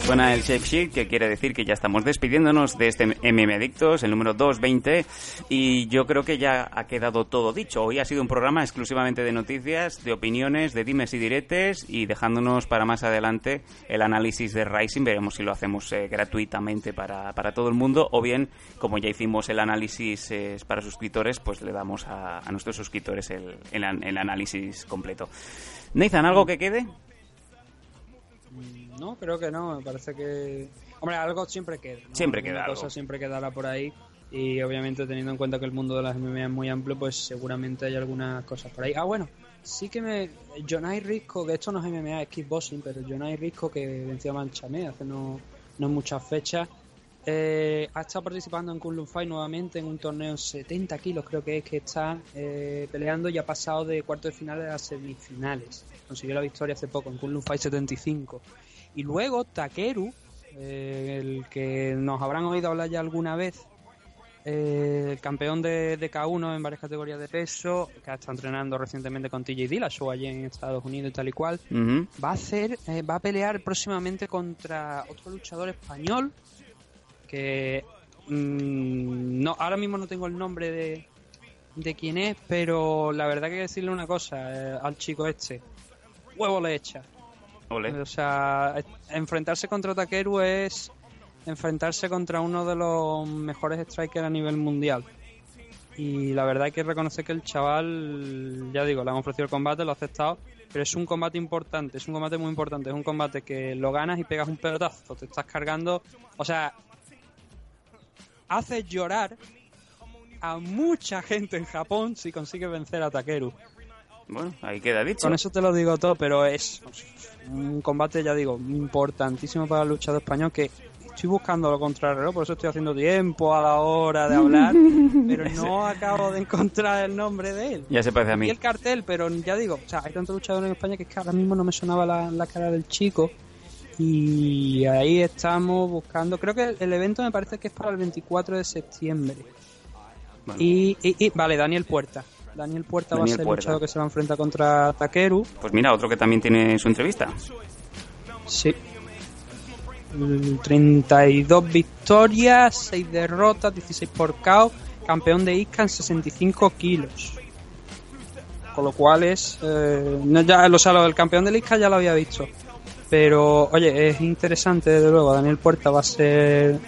Suena el Shape Sheet, que quiere decir que ya estamos despidiéndonos de este MM Adictos, el número 220, y yo creo que ya ha quedado todo dicho. Hoy ha sido un programa exclusivamente de noticias, de opiniones, de dimes y diretes, y dejándonos para más adelante el análisis de Rising. Veremos si lo hacemos eh, gratuitamente para, para todo el mundo, o bien, como ya hicimos el análisis eh, para suscriptores, pues le damos a, nuestros suscriptores el, el el análisis completo. Nathan, ¿algo que quede? No, creo que no. Me parece que. Hombre, algo siempre queda. ¿no? Siempre Alguna queda cosa algo. siempre quedará por ahí. Y obviamente, teniendo en cuenta que el mundo de las MMA es muy amplio, pues seguramente hay algunas cosas por ahí. Ah, bueno, sí que me. Jonai Risco, que esto no es MMA, es kickboxing, pero Jonai Risco, que venció a Manchamé hace no, no muchas fechas, eh, ha estado participando en Kunlun Fight nuevamente en un torneo en 70 kilos, creo que es que está eh, peleando y ha pasado de cuartos de finales a semifinales. Consiguió la victoria hace poco en Kunlun Fight 75. Y luego Takeru, eh, el que nos habrán oído hablar ya alguna vez, eh, el campeón de, de K1 en varias categorías de peso, que ha estado entrenando recientemente con TJ Dillashaw allí en Estados Unidos y tal y cual, va a hacer, eh, va a pelear próximamente contra otro luchador español que mm, no, ahora mismo no tengo el nombre de, de quién es, pero la verdad que hay que decirle una cosa eh, al chico este, huevo le echa. O sea, enfrentarse contra Takeru es enfrentarse contra uno de los mejores strikers a nivel mundial. Y la verdad hay que reconocer que el chaval, ya digo, le han ofrecido el combate, lo ha aceptado, pero es un combate importante, es un combate muy importante, es un combate que lo ganas y pegas un pelotazo, te estás cargando, o sea, haces llorar a mucha gente en Japón si consigues vencer a Takeru. Bueno, ahí queda dicho. Con eso te lo digo todo, pero es un combate, ya digo, importantísimo para el luchador español que estoy buscando lo contrario, por eso estoy haciendo tiempo a la hora de hablar, pero no acabo de encontrar el nombre de él. Ya se parece a Y mí. el cartel, pero ya digo, o sea, hay tantos luchadores en España que es que ahora mismo no me sonaba la, la cara del chico. Y ahí estamos buscando, creo que el evento me parece que es para el 24 de septiembre. Bueno. Y, y- y- vale, Daniel Puerta. Daniel Puerta va a ser el Puerta. luchador que se va a enfrentar contra Takeru. Pues mira, otro que también tiene su entrevista. Sí. Mm, 32 victorias, 6 derrotas, 16 por KO. Campeón de ISCA en 65 kilos. Con lo cual es. eh, no ya, o sea, lo del campeón de ISCA ya lo había visto. Pero, oye, es interesante, desde luego. Daniel Puerta va a ser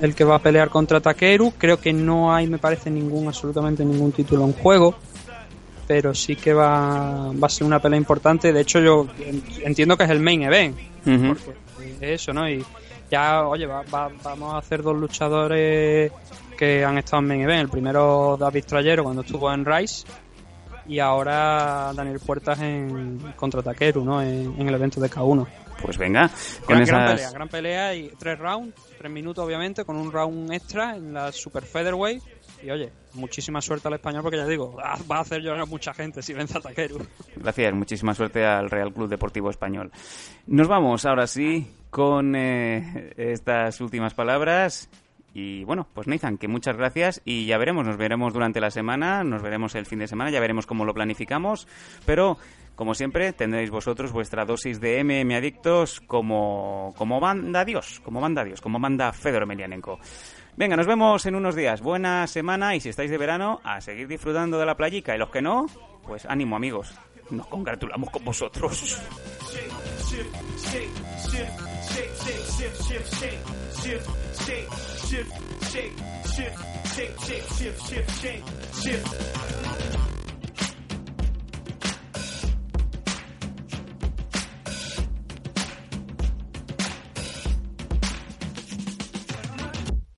el que va a pelear contra Takeru. Creo que no hay, me parece, ningún, absolutamente ningún título en juego. Pero sí que va, va a ser una pelea importante. De hecho, yo en- entiendo que es el main event porque eso, ¿no? Y ya, oye, va- va- vamos a hacer dos luchadores que han estado en main event. El primero, David Trayero, cuando estuvo en Rise. Y ahora Daniel Puertas en contra Takeru, ¿no? En, en el evento de K1. Pues venga, con Gran, gran esas... pelea, gran pelea y tres rounds, tres minutos obviamente, con un round extra en la Super Featherweight. Y oye, muchísima suerte al español porque ya digo, va a hacer llorar a mucha gente si vence a Takeru. Gracias, muchísima suerte al Real Club Deportivo Español. Nos vamos ahora sí con eh, estas últimas palabras. Y bueno, pues Nathan, que muchas gracias y ya veremos, nos veremos durante la semana, nos veremos el fin de semana, ya veremos cómo lo planificamos, pero como siempre tendréis vosotros vuestra dosis de MM Adictos como, como banda Dios, como banda Dios, como banda Fedor Emelianenko. Venga, nos vemos en unos días, buena semana y si estáis de verano, a seguir disfrutando de la playica y los que no, pues ánimo amigos, nos congratulamos con vosotros.